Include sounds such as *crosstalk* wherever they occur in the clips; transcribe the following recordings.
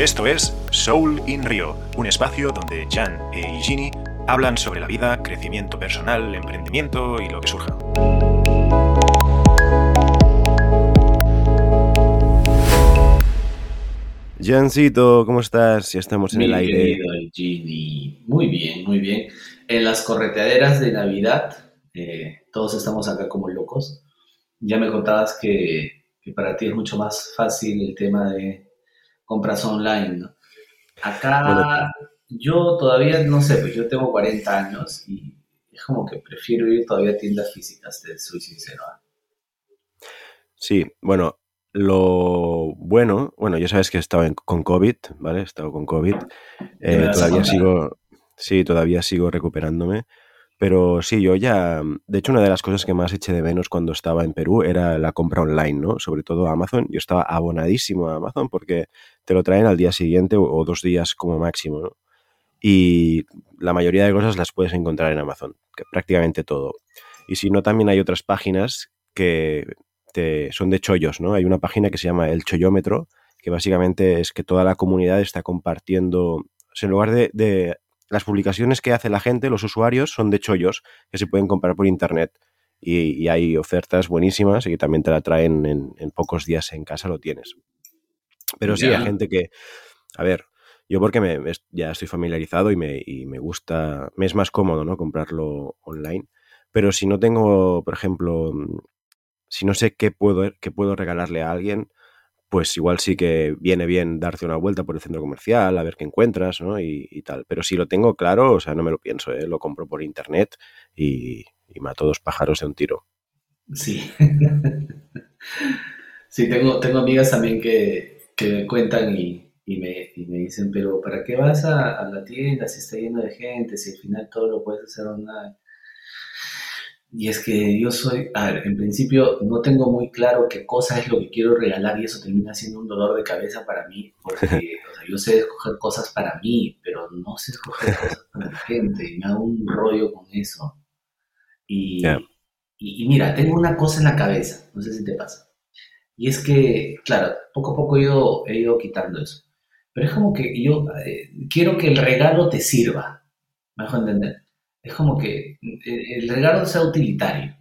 Esto es Soul in Rio, un espacio donde Jan e Igini hablan sobre la vida, crecimiento personal, emprendimiento y lo que surja. Jancito, ¿cómo estás? Ya estamos en Mi el aire. Gini. Muy bien, muy bien. En las correteaderas de Navidad, eh, todos estamos acá como locos. Ya me contabas que, que para ti es mucho más fácil el tema de compras online, ¿no? Acá Bueno, yo todavía, no sé, pues yo tengo 40 años y es como que prefiero ir todavía a tiendas físicas, te soy sincero. ¿ah? sí, bueno, lo bueno, bueno, ya sabes que he estado en- con COVID, ¿vale? He estado con COVID. ¿Qué me Eh, todavía sigo, sí, todavía sigo recuperándome. Pero sí, yo ya, de hecho, una de las cosas que más eché de menos cuando estaba en Perú era la compra online, ¿no? Sobre todo Amazon. Yo estaba abonadísimo a Amazon porque te lo traen al día siguiente o, dos días como máximo, ¿no? Y la mayoría de cosas las puedes encontrar en Amazon, que prácticamente todo. Y si no, también hay otras páginas que te, son de chollos, ¿no? Hay una página que se llama El Chollómetro, que básicamente es que toda la comunidad está compartiendo, o sea, en lugar de las publicaciones que hace la gente, los usuarios, son de chollos que se pueden comprar por internet. Y, y hay ofertas buenísimas y también te la traen en, en pocos días en casa, lo tienes. Pero sí, hay gente que, a ver, yo porque me, me- ya estoy familiarizado y me, y me gusta, me es más cómodo, ¿no? Comprarlo online. Pero si no tengo, por ejemplo, mm, si no sé qué puedo, qué puedo regalarle a alguien, pues igual sí que viene bien darte una vuelta por el centro comercial, a ver qué encuentras, ¿no? Y, y tal. Pero si lo tengo claro, o sea, no me lo pienso, ¿eh? Lo compro por internet y, y mato dos pájaros de un tiro. Sí. *laughs* Sí, tengo, tengo amigas también que, que me cuentan y, y me, y me dicen, pero ¿para qué vas a, a la tienda si está lleno de gente, si al final todo lo puedes hacer online? Y es que yo soy, a ver, en principio no tengo muy claro qué cosa es lo que quiero regalar y eso termina siendo un dolor de cabeza para mí, porque *laughs* o sea, yo sé escoger cosas para mí, pero no sé escoger cosas para la gente y me hago un rollo con eso. Y, y, y mira, tengo una cosa en la cabeza, no sé si te pasa. Y es que, claro, poco a poco ido, he ido quitando eso. Pero es como que yo eh, quiero que el regalo te sirva. ¿Me dejo entender? Es como que eh, el regalo sea utilitario.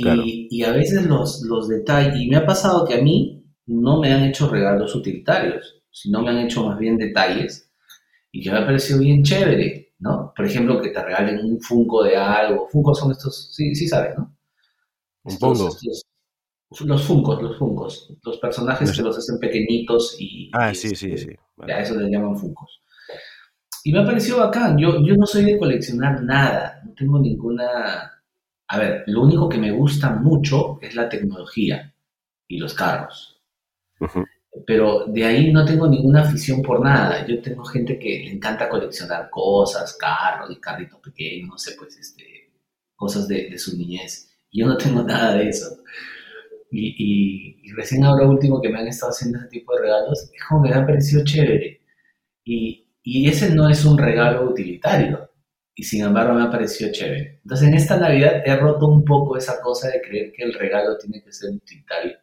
Claro. Y, y a veces los, los detalles, y me ha pasado que a mí no me han hecho regalos utilitarios, sino me han hecho más bien detalles y que me ha parecido bien chévere, ¿no? Por ejemplo, que te regalen un Funko de algo. Funko son estos, sí, sí sabes, ¿no? Un pongo. los Funkos, los Funkos, los personajes No que los hacen pequeñitos y, Ah, y, sí, sí, este, sí. a Vale. eso les llaman Funkos. Y me ha parecido bacán. Yo, yo no soy de coleccionar nada, no tengo ninguna... A ver, lo único que me gusta mucho es la tecnología y los carros. Ujú. Pero de ahí no tengo ninguna afición por nada. Yo tengo gente que le encanta coleccionar cosas, carros y carritos pequeños, no sé, pues, este, cosas de, de su niñez. Yo no tengo *laughs* nada de eso. Y, y- y recién ahora último que me han estado haciendo ese tipo de regalos, es como que me ha parecido chévere. Y, y ese no es un regalo utilitario. Y sin embargo me ha parecido chévere. Entonces en esta Navidad he roto un poco esa cosa de creer que el regalo tiene que ser utilitario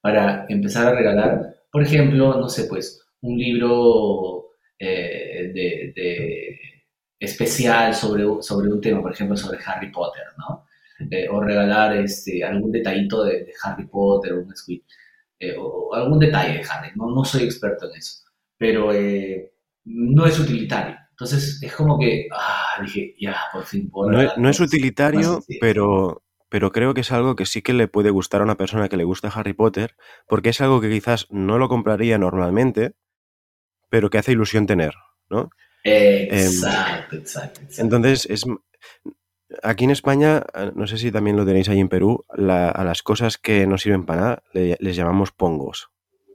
para empezar a regalar, por ejemplo, no sé, pues un libro eh, de, de especial sobre, un- sobre un tema, por ejemplo, sobre Harry Potter, ¿no? Eh, o regalar este, algún detallito de, de Harry Potter, un squid, eh, o, o algún detalle de Harry, no, no soy experto en eso, pero eh, no es utilitario. Entonces es como que, ah, dije, ya, por fin No es, no utilitario, pero, pero creo que es algo que sí que le puede gustar a una persona que le gusta Harry Potter, porque es algo que quizás no lo compraría normalmente, pero que hace ilusión tener, ¿no? Em, Exacto, exacto, exacto. entonces, es, aquí en España, eh, no sé si también lo tenéis ahí en Perú, la- a las cosas que no sirven para nada le- les llamamos pongos,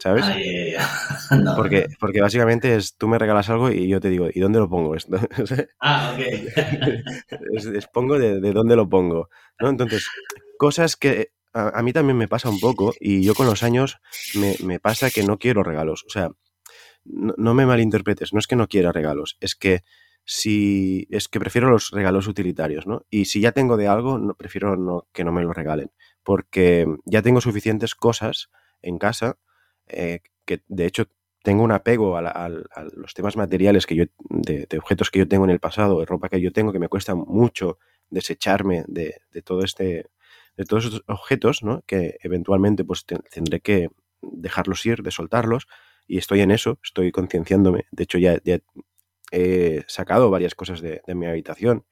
¿sabes? Ay. *laughs* No, Porque, no. porque básicamente es, tú me regalas algo y yo te digo, ¿y dónde lo pongo esto? *laughs* Ah, ok. *laughs* es, es pongo de, de dónde lo pongo, ¿no? Entonces, cosas que a, a mí también me pasa un poco y yo con los años me, me pasa que no quiero regalos. O sea, no, no me malinterpretes, no es que no quiera regalos, es que si es que prefiero los regalos utilitarios, ¿no? Y si ya tengo de algo, no, prefiero no, que no me lo regalen, porque ya tengo suficientes cosas en casa eh, que de hecho tengo un apego a, los temas materiales que yo, de, objetos que yo tengo en el pasado, de ropa que yo tengo, que me cuesta mucho desecharme de, todo este, de todos estos objetos, ¿no? Que eventualmente pues tendré que dejarlos ir, de soltarlos, y estoy en eso, estoy concienciándome. De hecho, ya, he sacado varias cosas de, mi habitación,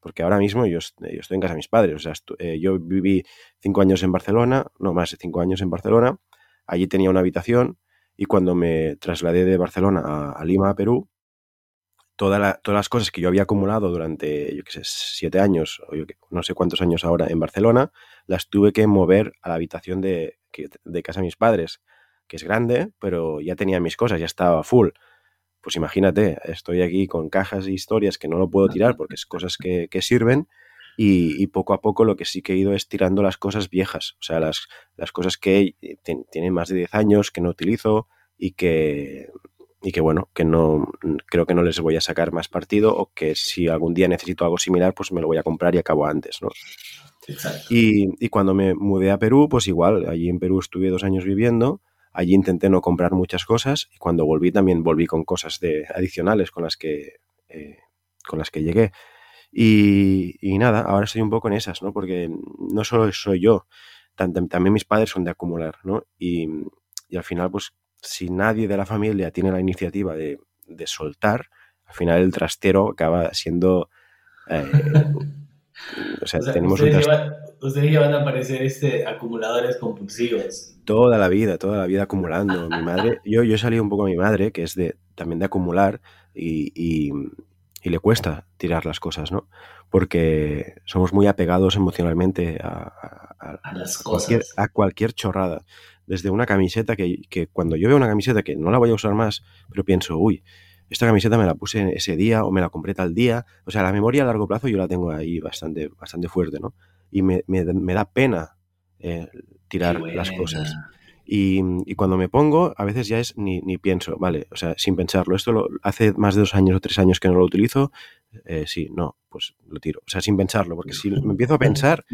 porque ahora mismo yo, yo, estoy en casa de mis padres. O sea, eh, yo viví cinco años en Barcelona, no más de cinco años en Barcelona, allí tenía una habitación y cuando me trasladé de Barcelona a, Lima, a Perú, todas las cosas que yo había acumulado durante, yo qué sé, siete años, o yo no sé cuántos años ahora en Barcelona, las tuve que mover a la habitación de, casa de mis padres, que es grande, pero ya tenía mis cosas, ya estaba full. Pues imagínate, estoy aquí con cajas y historias que no lo puedo tirar porque es cosas que, que sirven y, poco a poco lo que sí que he ido es tirando las cosas viejas, o sea, las, las cosas que tienen más de 10 años, que no utilizo y que, y que bueno, que no creo que no les voy a sacar más partido o que si algún día necesito algo similar, pues me lo voy a comprar y acabo antes, ¿no? Y, y cuando me mudé a Perú, pues igual, allí en Perú estuve dos años viviendo, allí intenté no comprar muchas cosas y cuando volví también volví con cosas de, adicionales con las que, eh, con las que llegué. Y, nada, ahora estoy un poco en esas, ¿no? Porque no solo soy yo, también mis padres son de acumular, ¿no? Y, al final, pues, si nadie de la familia tiene la iniciativa de, soltar, al final el trastero acaba siendo... Eh, *laughs* o sea, tenemos ustedes, ya van, a parecer este, acumuladores compulsivos. Toda la vida, toda la vida acumulando. Mi madre, yo, yo he salido un poco a mi madre, que es de también de acumular, y, y le cuesta tirar las cosas, ¿no? Porque somos muy apegados emocionalmente a, las cualquier, a cualquier chorrada. Desde una camiseta que, que, cuando yo veo una camiseta que no la voy a usar más, pero pienso, uy, esta camiseta me la puse ese día o me la compré tal día. O sea, la memoria a largo plazo yo la tengo ahí bastante, bastante fuerte, ¿no? Y me, me, me da pena eh, tirar las cosas. Y, cuando me pongo, a veces ya es ni, ni, pienso, vale, o sea, sin pensarlo. Esto lo, hace más de dos años o tres años que no lo utilizo. Eh, sí, no, pues lo tiro. O sea, sin pensarlo, porque si me empiezo a pensar,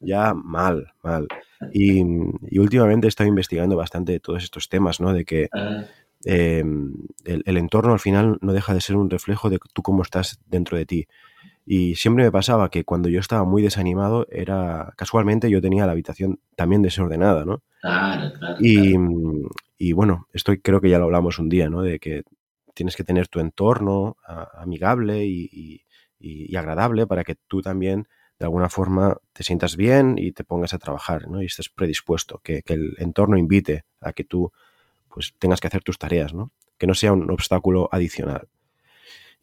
ya mal, mal. Y, últimamente he estado investigando bastante todos estos temas, ¿no? De que ah. em, el, el, entorno al final no deja de ser un reflejo de tú cómo estás dentro de ti. Y siempre me pasaba que cuando yo estaba muy desanimado, era casualmente yo tenía la habitación también desordenada, ¿no? Claro, claro. Y, y bueno, esto creo que ya lo hablamos un día, ¿no? De que tienes que tener tu entorno amigable y, y, agradable para que tú también de alguna forma te sientas bien y te pongas a trabajar, ¿no? Y estés predispuesto, que, que, el entorno invite a que tú pues tengas que hacer tus tareas, ¿no? Que no sea un obstáculo adicional.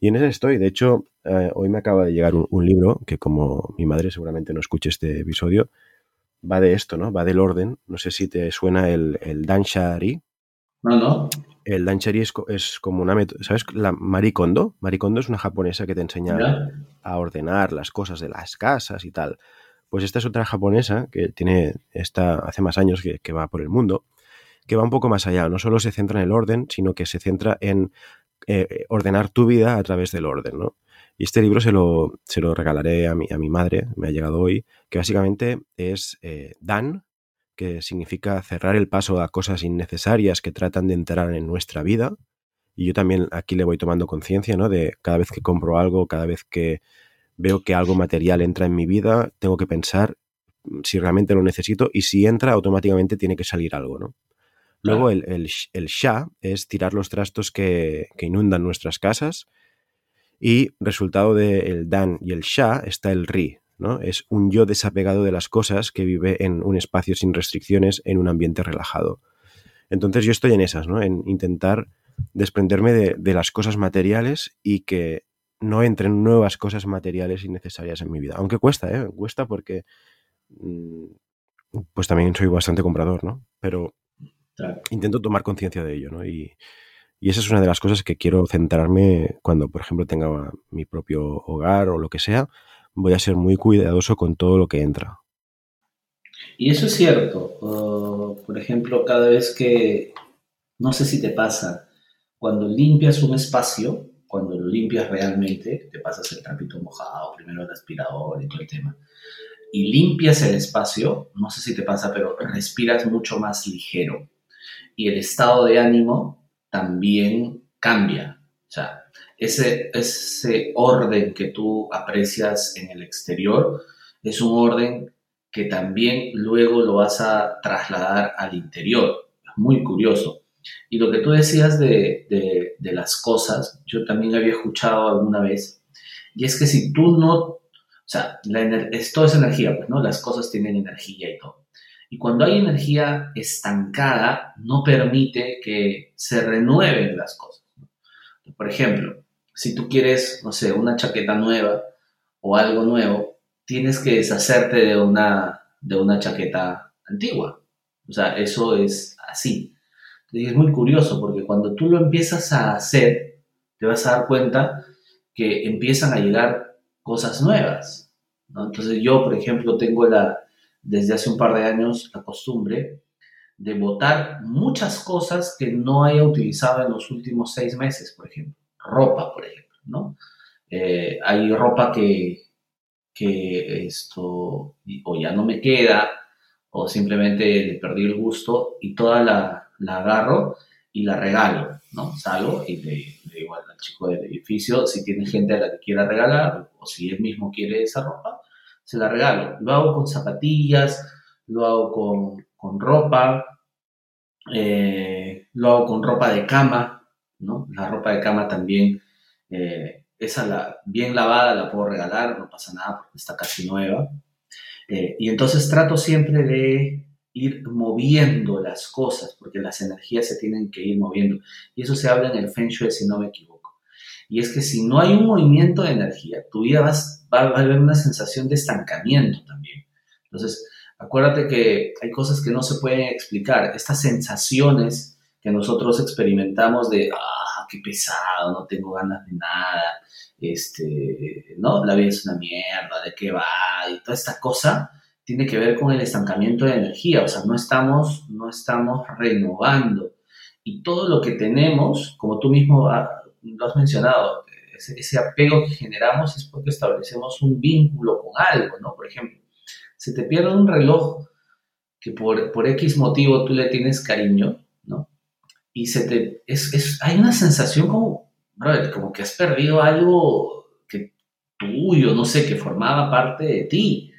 Y en ese estoy. De hecho, eh, hoy me acaba de llegar un, libro que como mi madre seguramente no escuche este episodio, va de esto, ¿no? Va del orden. No sé si te suena el, el Danshari. No, no. El Danshari es, es como una... ¿Sabes? La Marikondo. Marikondo es una japonesa que te enseña a ordenar las cosas de las casas y tal. Pues esta es otra japonesa que tiene, esta hace más años que, que va por el mundo, que va un poco más allá. No solo se centra en el orden, sino que se centra en eh, ordenar tu vida a través del orden, ¿no? Y este libro se lo, se lo regalaré a mi, a mi madre, me ha llegado hoy, que básicamente es eh, Dan, que significa cerrar el paso a cosas innecesarias que tratan de entrar en nuestra vida. Y yo también aquí le voy tomando conciencia, ¿no? De cada vez que compro algo, cada vez que veo que algo material entra en mi vida, tengo que pensar si realmente lo necesito y si entra, automáticamente tiene que salir algo, ¿no? Luego el, el, el, sha es tirar los trastos que, inundan nuestras casas. Y resultado del dan y el sha está el ri, ¿no? Es un yo desapegado de las cosas que vive en un espacio sin restricciones, en un ambiente relajado. Entonces yo estoy en esas, ¿no? En intentar desprenderme de, las cosas materiales y que no entren nuevas cosas materiales innecesarias en mi vida. Aunque cuesta, ¿eh? Cuesta porque mm, pues también soy bastante comprador, ¿no? Pero Intento tomar conciencia de ello, ¿no? Y, esa es una de las cosas que quiero centrarme cuando, por ejemplo, tenga mi propio hogar o lo que sea. Voy a ser muy cuidadoso con todo lo que entra. Y eso es cierto. Por ejemplo, cada vez que, no sé si te pasa, cuando limpias un espacio, cuando lo limpias realmente, te pasas el trapito mojado, primero el aspirador y todo el tema, y limpias el espacio, no sé si te pasa, pero respiras mucho más ligero y el estado de ánimo también cambia. O sea, ese, ese orden que tú aprecias en el exterior es un orden que también luego lo vas a trasladar al interior. Es muy curioso. Y lo que tú decías de, de, las cosas, yo también había escuchado alguna vez, y es que si tú no, o sea, la, es, todo es energía, pues, ¿no? Las cosas tienen energía y todo. Y cuando hay energía estancada, no permite que se renueven las cosas. Por ejemplo, si tú quieres, no sé, una chaqueta nueva o algo nuevo, tienes que deshacerte de una, de una chaqueta antigua. O sea, eso es así. Y es muy curioso porque cuando tú lo empiezas a hacer, te vas a dar cuenta que empiezan a llegar cosas nuevas. Entonces yo, por ejemplo, tengo la, desde hace un par de años la costumbre de botar muchas cosas que no haya utilizado en los últimos seis meses, por ejemplo. Ropa, por ejemplo, ¿no? Eh, hay ropa que, que esto o ya no me queda o simplemente le perdí el gusto y toda la, la agarro y la regalo, ¿no? Salgo y le, digo al chico del edificio si tiene gente a la que quiera regalar o si él mismo quiere esa ropa, se la regalo. Lo hago con zapatillas, lo hago con, con ropa, eh, lo hago con ropa de cama, ¿no? La ropa de cama también eh, esa la, bien lavada la puedo regalar, no pasa nada porque está casi nueva. Eh, y entonces trato siempre de ir moviendo las cosas, porque las energías se tienen que ir moviendo. Y eso se habla en el Feng Shui, si no me equivoco. Y es que si no hay un movimiento de energía, tu vida va, a haber una sensación de estancamiento también. Entonces, acuérdate que hay cosas que no se pueden explicar. Estas sensaciones que nosotros experimentamos de, ah, qué pesado, no tengo ganas de nada, este, ¿no? La vida es una mierda, ¿de qué va? Y toda esta cosa tiene que ver con el estancamiento de energía, o sea, no estamos, no estamos renovando. Y todo lo que tenemos, como tú mismo lo has mencionado, ese, apego que generamos es porque establecemos un vínculo con algo, ¿no? Por ejemplo, se te pierde un reloj que por, por X motivo tú le tienes cariño, ¿no? Y se te, es, hay una sensación como, como que has perdido algo que tuyo, no sé, que formaba parte de ti.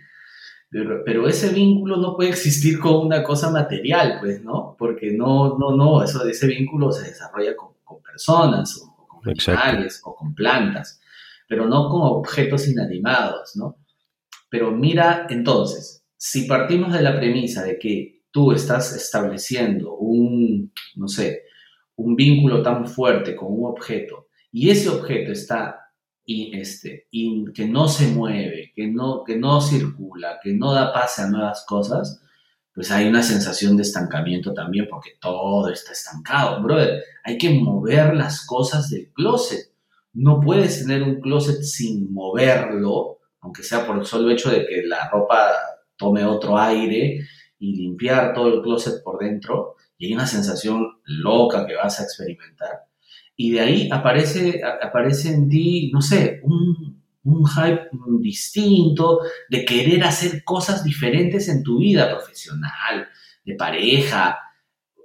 Pero, ese vínculo no puede existir con una cosa material, pues, ¿no? Porque no, no, no, eso, ese vínculo se desarrolla con, personas o, con animales o con plantas, pero no con objetos inanimados, ¿no? Pero mira, entonces, si partimos de la premisa de que tú estás estableciendo un, no sé, un vínculo tan fuerte con un objeto y ese objeto está y este, y que no se mueve, que no, que no circula, que no da pase a nuevas cosas, pues hay una sensación de estancamiento también porque todo está estancado, brother. Hay que mover las cosas del closet. No puedes tener un closet sin moverlo, aunque sea por el solo hecho de que la ropa tome otro aire y limpiar todo el closet por dentro y hay una sensación loca que vas a experimentar. Y de ahí aparece, aparece en ti, no sé, un, un hype distinto de querer hacer cosas diferentes en tu vida profesional, de pareja.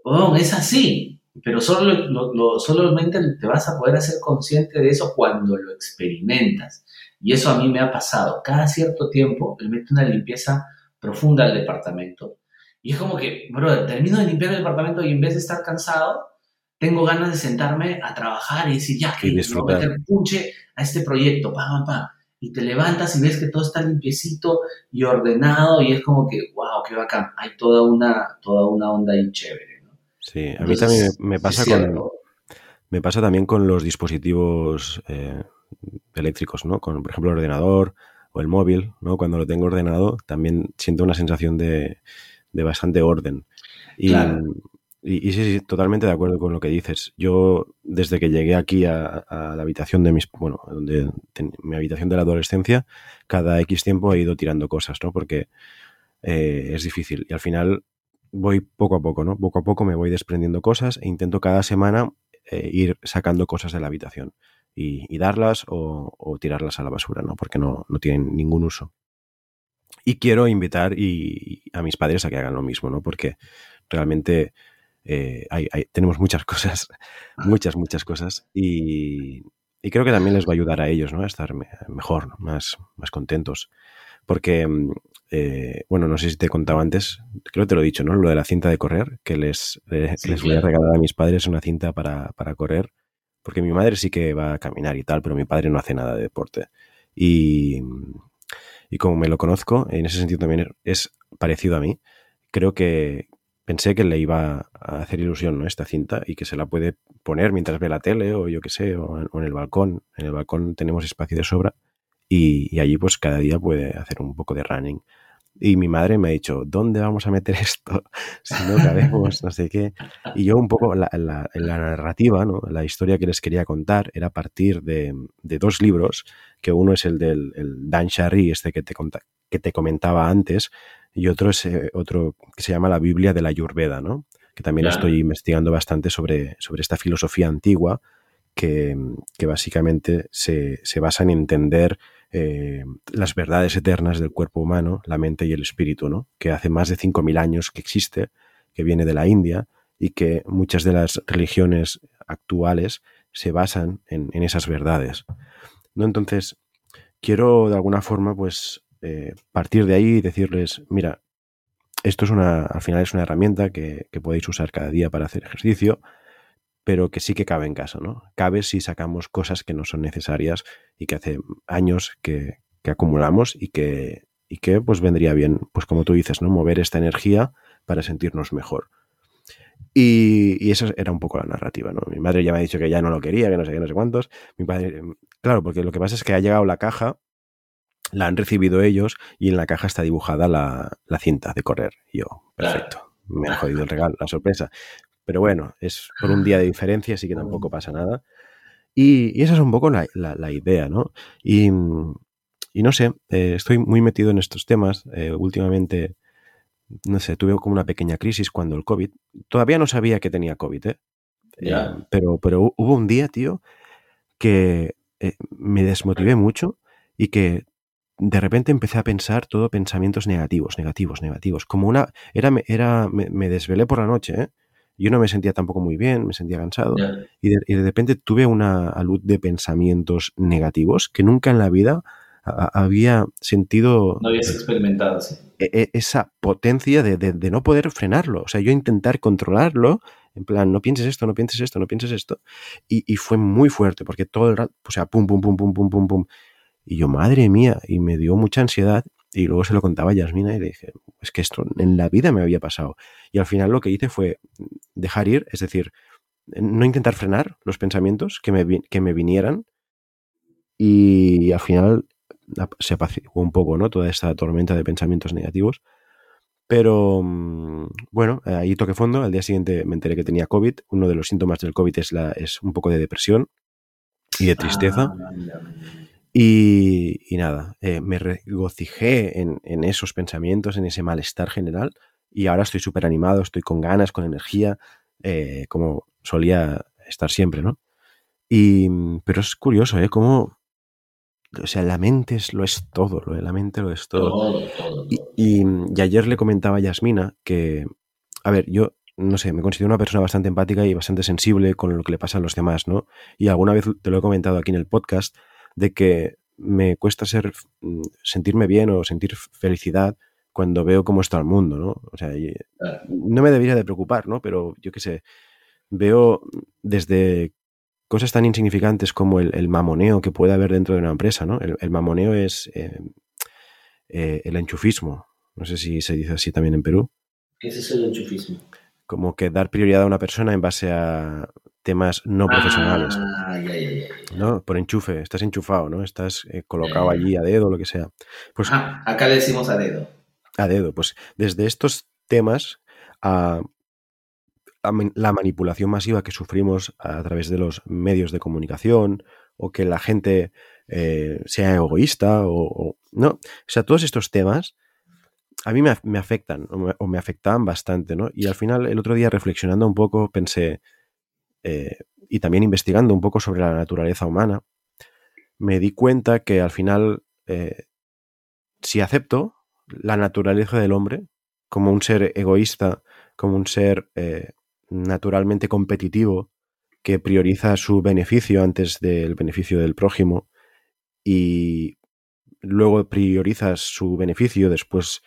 Oh, es así, pero solo, solamente te vas a poder hacer consciente de eso cuando lo experimentas. Y eso a mí me ha pasado. Cada cierto tiempo le meto una limpieza profunda al departamento y es como que, bro, termino de limpiar el departamento y en vez de estar cansado, tengo ganas de sentarme a trabajar y decir, ya, que voy a meter punche a este proyecto, pa, pa, pa. Y te levantas y ves que todo está limpiecito y ordenado y es como que, wow, qué bacán. Hay toda una, toda una onda ahí chévere, ¿no? Sí, a mí también me pasa con... Me pasa también con los dispositivos eh, eléctricos, ¿no? Con, por ejemplo, el ordenador o el móvil, ¿no? Cuando lo tengo ordenado, también siento una sensación de, de bastante orden. Y, y, sí, sí, totalmente de acuerdo con lo que dices. Yo, desde que llegué aquí a, la habitación de mis, bueno, donde mi habitación de la adolescencia, cada X tiempo he ido tirando cosas, ¿no? Porque eh, es difícil. Y al final voy poco a poco, ¿no? Poco a poco me voy desprendiendo cosas e intento cada semana eh, ir sacando cosas de la habitación y, darlas o, o, tirarlas a la basura, ¿no? Porque no, no tienen ningún uso. Y quiero invitar y, a mis padres a que hagan lo mismo, ¿no? Porque realmente eh, tenemos muchas *laughs* cosas, muchas, muchas cosas. Y, creo que también les va a ayudar a ellos ¿no? a estar mejor, más, más contentos. Porque, mm, eh, bueno, no sé si te he contado antes, creo que te lo he dicho, ¿no? Lo de la cinta de correr, que les, les voy a regalar a mis padres una cinta para, para correr. Porque mi madre sí que va a caminar y tal, pero mi padre no hace nada de deporte. Y, y como me lo conozco, en ese sentido también es parecido a mí, creo que pensé que le iba a hacer ilusión ¿no? esta cinta y que se la puede poner mientras ve la tele o yo qué sé, o en, el balcón. En el balcón tenemos espacio de sobra y, allí pues cada día puede hacer un poco de running. Y mi madre me ha dicho, ¿dónde vamos a meter *laughs* esto? si no cabemos, no sé qué. Y yo un poco, la, la, narrativa, ¿no? la historia que les quería contar era a partir de, dos libros, que uno es el del el Dan Sharry, este que te, que te comentaba antes, y otro es eh, otro que se llama la Biblia de la Ayurveda, ¿no? que también estoy investigando bastante sobre, sobre esta filosofía antigua que, que básicamente se, se, basa en entender eh, las verdades eternas del cuerpo humano, la mente y el espíritu, ¿no? que hace más de 5.000 años que existe, que viene de la India y que muchas de las religiones actuales se basan en, en esas verdades. ¿no? Entonces, quiero de alguna forma pues eh, partir de ahí y decirles, mira, esto es una, al final es una herramienta que, podéis usar cada día para hacer ejercicio, pero que sí que cabe en casa, ¿no? Cabe si sacamos cosas que no son necesarias y que hace años que, acumulamos y que, y que pues vendría bien, pues como tú dices, ¿no? Mover esta energía para sentirnos mejor. Y, y, esa era un poco la narrativa, ¿no? Mi madre ya me ha dicho que ya no lo quería, que no sé qué, no sé cuántos. Mi padre, claro, porque lo que pasa es que ha llegado la caja la han recibido ellos y en la caja está dibujada la, cinta de correr. yo, perfecto, me han jodido el regalo, la sorpresa. Pero bueno, es por un día de diferencia, así que tampoco pasa nada. Y, esa es un poco la, idea, ¿no? Y, no sé, eh, estoy muy metido en estos temas. Eh, últimamente, no sé, tuve como una pequeña crisis cuando el COVID. Todavía no sabía que tenía COVID, ¿eh? eh pero, pero hubo un día, tío, que me desmotivé mucho y que de repente empecé a pensar todo pensamientos negativos, negativos, negativos. Como una. Era, era, me, desvelé por la noche, ¿eh? Yo no me sentía tampoco muy bien, me sentía cansado. Y, de, repente tuve una luz de pensamientos negativos que nunca en la vida había sentido. No habías experimentado, sí. E, e, esa potencia de, no poder frenarlo. O sea, yo intentar controlarlo, en plan, no pienses esto, no pienses esto, no pienses esto. Y, y fue muy fuerte, porque todo el rato, o sea, pum, pum, pum, pum, pum, pum, pum. Y yo, madre mía, y me dio mucha ansiedad. Y luego se lo contaba a Yasmina y le dije, es que esto en la vida me había pasado. Y al final lo que hice fue dejar ir, es decir, no intentar frenar los pensamientos que me, que me vinieran. Y al final se apaciguó un poco, ¿no? Toda esta tormenta de pensamientos negativos. Pero mm, bueno, ahí toqué fondo. Al día siguiente me enteré que tenía COVID. Uno de los síntomas del COVID es, la, es un poco de depresión y de tristeza. Ah, y, nada, eh, me regocijé en, esos pensamientos, en ese malestar general y ahora estoy súper animado, estoy con ganas, con energía, eh, como solía estar siempre, ¿no? Y, pero es curioso, ¿eh? Como, o sea, la mente es, lo es todo, lo, la mente lo es todo. Y, y, ayer le comentaba a Yasmina que, a ver, yo no sé, me considero una persona bastante empática y bastante sensible con lo que le pasa a los demás, ¿no? Y alguna vez te lo he comentado aquí en el podcast, de que me cuesta ser, mm, sentirme bien o sentir felicidad cuando veo cómo está el mundo, ¿no? O sea, no me debería de preocupar, ¿no? Pero yo qué sé, veo desde cosas tan insignificantes como el, mamoneo que puede haber dentro de una empresa, ¿no? El, mamoneo es eh, eh, el enchufismo. No sé si se dice así también en Perú. ¿Qué es del enchufismo? Como que dar prioridad a una persona en base a temas no profesionales. Ah, ¿no? Por enchufe, estás enchufado, ¿no? Estás eh, colocado allí a dedo, lo que sea. Pues, ah, acá le decimos a dedo. A dedo, pues desde estos temas a, la manipulación masiva que sufrimos a través de los medios de comunicación o que la gente eh, sea egoísta o, no, o sea, todos estos temas a mí me, afectan o me, o me, afectaban bastante, ¿no? Y al final, el otro día reflexionando un poco, pensé, eh, y también investigando un poco sobre la naturaleza humana, me di cuenta que al final, eh, si acepto la naturaleza del hombre como un ser egoísta, como un ser eh, naturalmente competitivo que prioriza su beneficio antes del beneficio del prójimo y luego prioriza su beneficio después,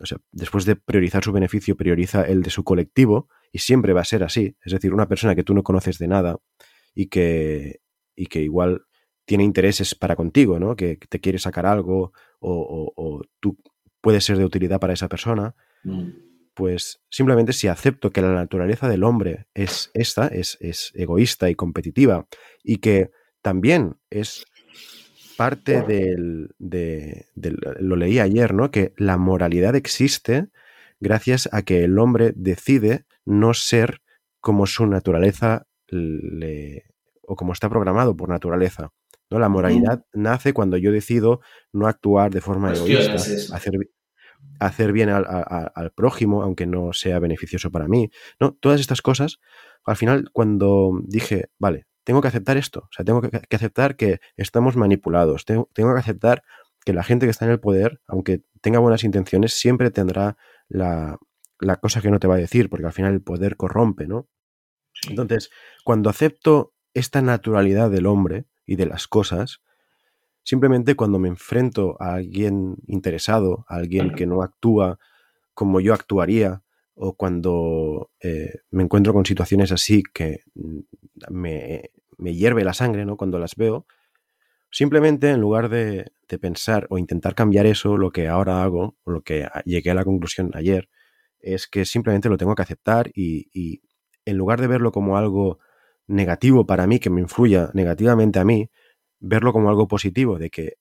o sea, después de priorizar su beneficio, prioriza el de su colectivo y siempre va a ser así. Es decir, una persona que tú no conoces de nada y que, y que igual tiene intereses para contigo, ¿no? Que te quiere sacar algo o, tú puedes ser de utilidad para esa persona. Mm pues simplemente si acepto que la naturaleza del hombre es esta, es, egoísta y competitiva, y que también es parte del, de, lo leí ayer, ¿no? Que la moralidad existe gracias a que el hombre decide no ser como su naturaleza le, o como está programado por naturaleza. ¿no? La moralidad nace cuando yo decido no actuar de forma egoísta, hacer, hacer bien al, prójimo, aunque no sea beneficioso para mí. ¿no? Todas estas cosas, al final, cuando dije, vale, tengo que aceptar esto, o sea, tengo que, aceptar que estamos manipulados, tengo, que aceptar que la gente que está en el poder, aunque tenga buenas intenciones, siempre tendrá la, la cosa que no te va a decir, porque al final el poder corrompe, ¿no? Entonces, cuando acepto esta naturalidad del hombre y de las cosas, Simplemente cuando me enfrento a alguien interesado, a alguien que no actúa como yo actuaría, o cuando eh, me encuentro con situaciones así que mm, me, me, hierve la sangre, ¿no? Cuando las veo, simplemente en lugar de, pensar o intentar cambiar eso, lo que ahora hago, o lo que llegué a la conclusión ayer, es que simplemente lo tengo que aceptar y, y en lugar de verlo como algo negativo para mí, que me influya negativamente a mí, verlo como algo positivo, de que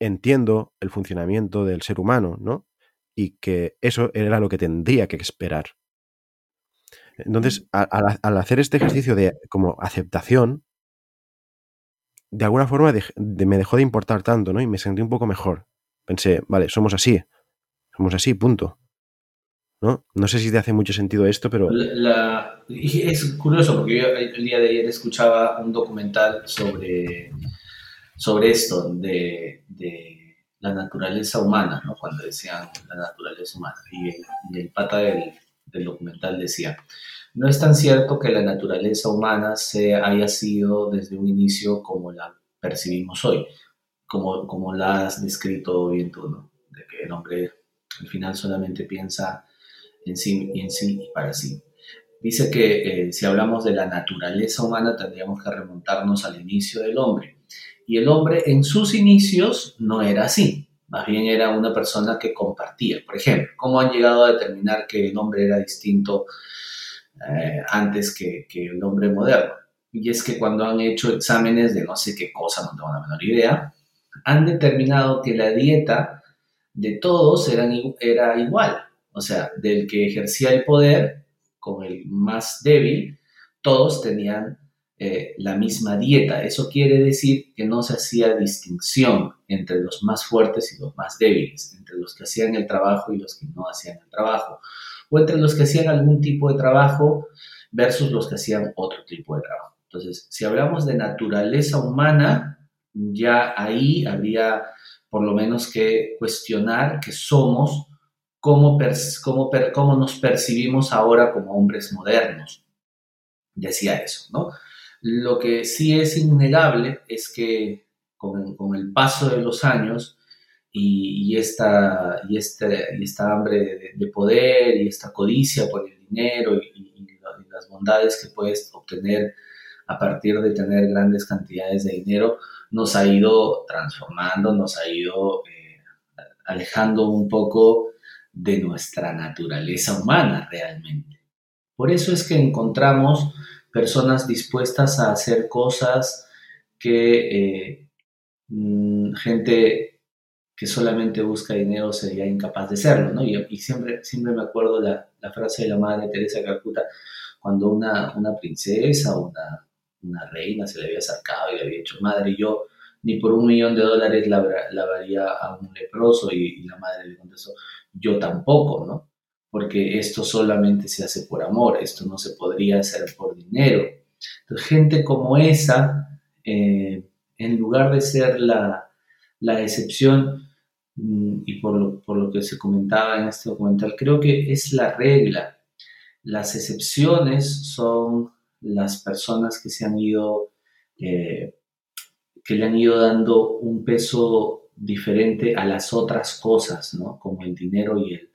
entiendo el funcionamiento del ser humano, ¿no? Y que eso era lo que tendría que esperar. Entonces, al, hacer este ejercicio de como aceptación, de alguna forma me dejó de importar tanto, ¿no? Y me sentí un poco mejor. Pensé, vale, somos así, somos así, punto. ¿No? No sé si te hace mucho sentido esto, pero... es curioso porque yo el día de ayer escuchaba un documental sobre sobre esto de, la naturaleza humana, ¿no? cuando decían la naturaleza humana. Y el, pata del, documental decía, no es tan cierto que la naturaleza humana se haya sido desde un inicio como la percibimos hoy, como, como la has descrito bien tú, de que el hombre al final solamente piensa en sí y en sí y para sí. Dice que eh, si hablamos de la naturaleza humana tendríamos que remontarnos al inicio del hombre. Y el hombre en sus inicios no era así, más bien era una persona que compartía. Por ejemplo, ¿cómo han llegado a determinar que el hombre era distinto eh, antes que, el hombre moderno? Y es que cuando han hecho exámenes de no sé qué cosa, no tengo la menor idea, han determinado que la dieta de todos era, era igual. O sea, del que ejercía el poder con el más débil, todos tenían eh, la misma dieta. Eso quiere decir que no se hacía distinción entre los más fuertes y los más débiles, entre los que hacían el trabajo y los que no hacían el trabajo, o entre los que hacían algún tipo de trabajo versus los que hacían otro tipo de trabajo. Entonces, si hablamos de naturaleza humana, ya ahí habría por lo menos que cuestionar que somos, cómo, cómo, cómo nos percibimos ahora como hombres modernos. Decía eso, ¿no? Lo que sí es innegable es que con, el paso de los años y, esta, y, este, y esta hambre de, poder y esta codicia por el dinero y, las bondades que puedes obtener a partir de tener grandes cantidades de dinero, nos ha ido transformando, nos ha ido eh, alejando un poco de nuestra naturaleza humana realmente. Por eso es que encontramos personas dispuestas a hacer cosas que eh, mm, gente que solamente busca dinero sería incapaz de hacerlo, ¿no? Y, siempre, siempre me acuerdo la, la, frase de la madre Teresa Calcuta, cuando una, una princesa una, una, reina se le había acercado y le había dicho, madre, yo ni por un millón de dólares lavaría a un leproso, y, y la madre le contestó, yo tampoco, ¿no? porque esto solamente se hace por amor, esto no se podría hacer por dinero. Entonces, gente como esa, eh, en lugar de ser la, excepción, mm, y por lo, por lo, que se comentaba en este documental, creo que es la regla. las excepciones son las personas que se han ido, eh, que le han ido dando un peso diferente a las otras cosas, ¿no? Como el dinero y el,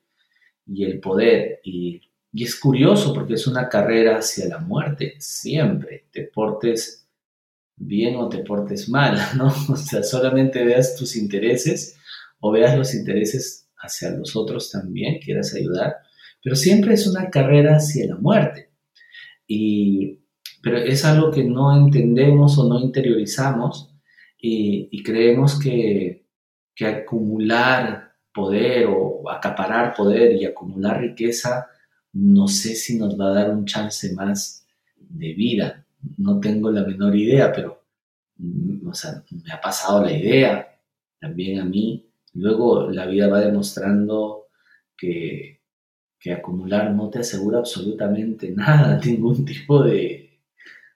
y el poder. Y, y es curioso porque es una carrera hacia la muerte, siempre, te portes bien o te portes mal, *laughs* ¿no? O sea, solamente veas tus intereses o veas los intereses hacia los otros también, quieras ayudar, pero siempre es una carrera hacia la muerte. Y, pero es algo que no entendemos o no interiorizamos y, creemos que, que acumular poder o acaparar poder y acumular riqueza, no sé si nos va a dar un chance más de vida. No tengo la menor idea, pero mm, me ha pasado la idea también a mí. Luego la vida va demostrando que, que acumular no te asegura absolutamente *laughs* nada, ningún tipo de,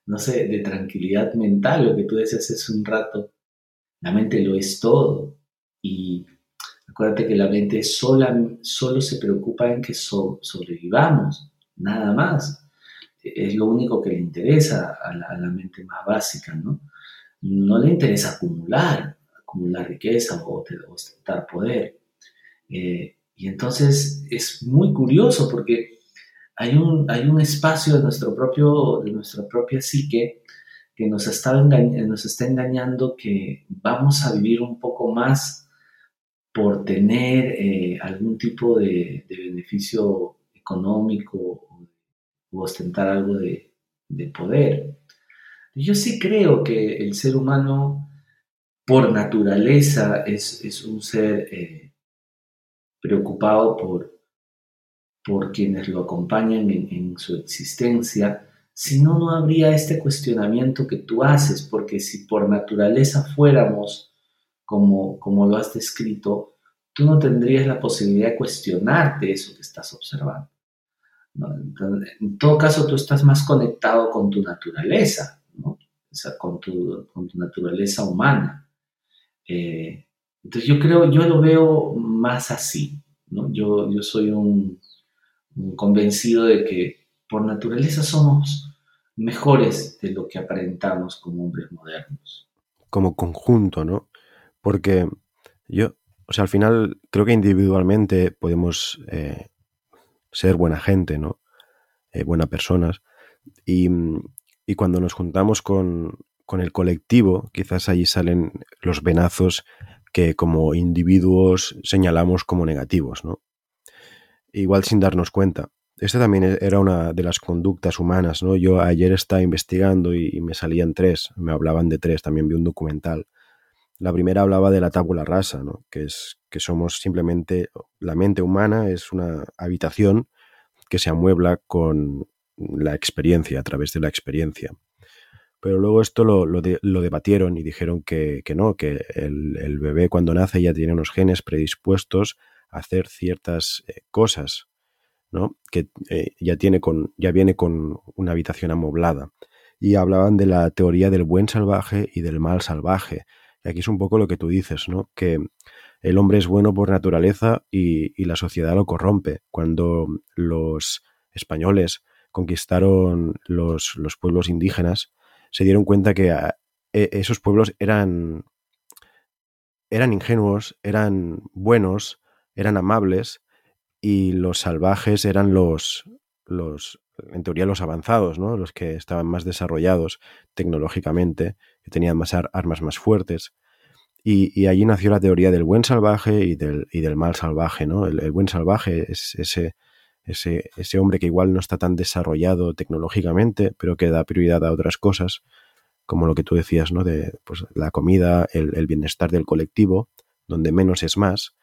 no sé, de tranquilidad mental, lo que tú decías hace un rato. La mente lo es todo. Y acuérdate que la mente sola, solo se preocupa en que sobrevivamos, nada más. Es lo único que le interesa a la, mente más básica, ¿no? No le interesa acumular, acumular riqueza o ostentar poder. Eh, y entonces es muy curioso porque hay un, hay un espacio de, nuestro propio, de nuestra propia psique que nos está, está engañando que vamos a vivir un poco más por tener eh, algún tipo de, beneficio económico o ostentar algo de, de poder. Yo sí creo que el ser humano por naturaleza es, un ser eh, preocupado por, por quienes lo acompañan en, su existencia, si no, no habría este cuestionamiento que tú haces, porque si por naturaleza fuéramos como, como lo has descrito, tú no tendrías la posibilidad de cuestionarte eso que estás observando. En todo caso, tú estás más conectado con tu naturaleza, ¿no? o sea, con, tu, con tu naturaleza humana. Eh, entonces yo creo, yo lo veo más así, ¿no? Yo, yo soy un, convencido de que por naturaleza somos mejores de lo que aparentamos como hombres modernos. Como conjunto, ¿no? Porque yo, o sea, al final creo que individualmente podemos eh, ser buena gente, ¿no? Eh, buenas personas. Y, y, cuando nos juntamos con, con el colectivo, quizás allí salen los venazos que como individuos señalamos como negativos, ¿no? Igual sin darnos cuenta. Esta también e-, era una de las conductas humanas, ¿no? Yo ayer estaba investigando y, me salían tres, me hablaban de tres, también vi un documental. La primera hablaba de la tábula rasa. Que es que somos simplemente, la mente humana es una habitación que se amuebla con la experiencia, a través de la experiencia. Pero luego esto lo, lo, debatieron y dijeron que, no, que el, bebé cuando nace ya tiene unos genes predispuestos a hacer ciertas eh, cosas, ¿no? Que eh, ya, tiene con, ya viene con una habitación amoblada. Y hablaban de la teoría del buen salvaje y del mal salvaje. Y aquí es un poco lo que tú dices, ¿no? Que el hombre es bueno por naturaleza y, la sociedad lo corrompe. Cuando los españoles conquistaron los, los pueblos indígenas, se dieron cuenta que ah, e, esos pueblos eran, eran ingenuos, eran buenos, eran amables y los salvajes eran los, los, en teoría, los avanzados, ¿no? los que estaban más desarrollados tecnológicamente, que tenían más armas más fuertes. Y, allí nació la teoría del buen salvaje y del, y del mal salvaje. ¿no? El, el, buen salvaje es ese, ese, ese hombre que igual no está tan desarrollado tecnológicamente, pero que da prioridad a otras cosas, como lo que tú decías, ¿no? De pues, la comida, el, bienestar del colectivo, donde menos es más,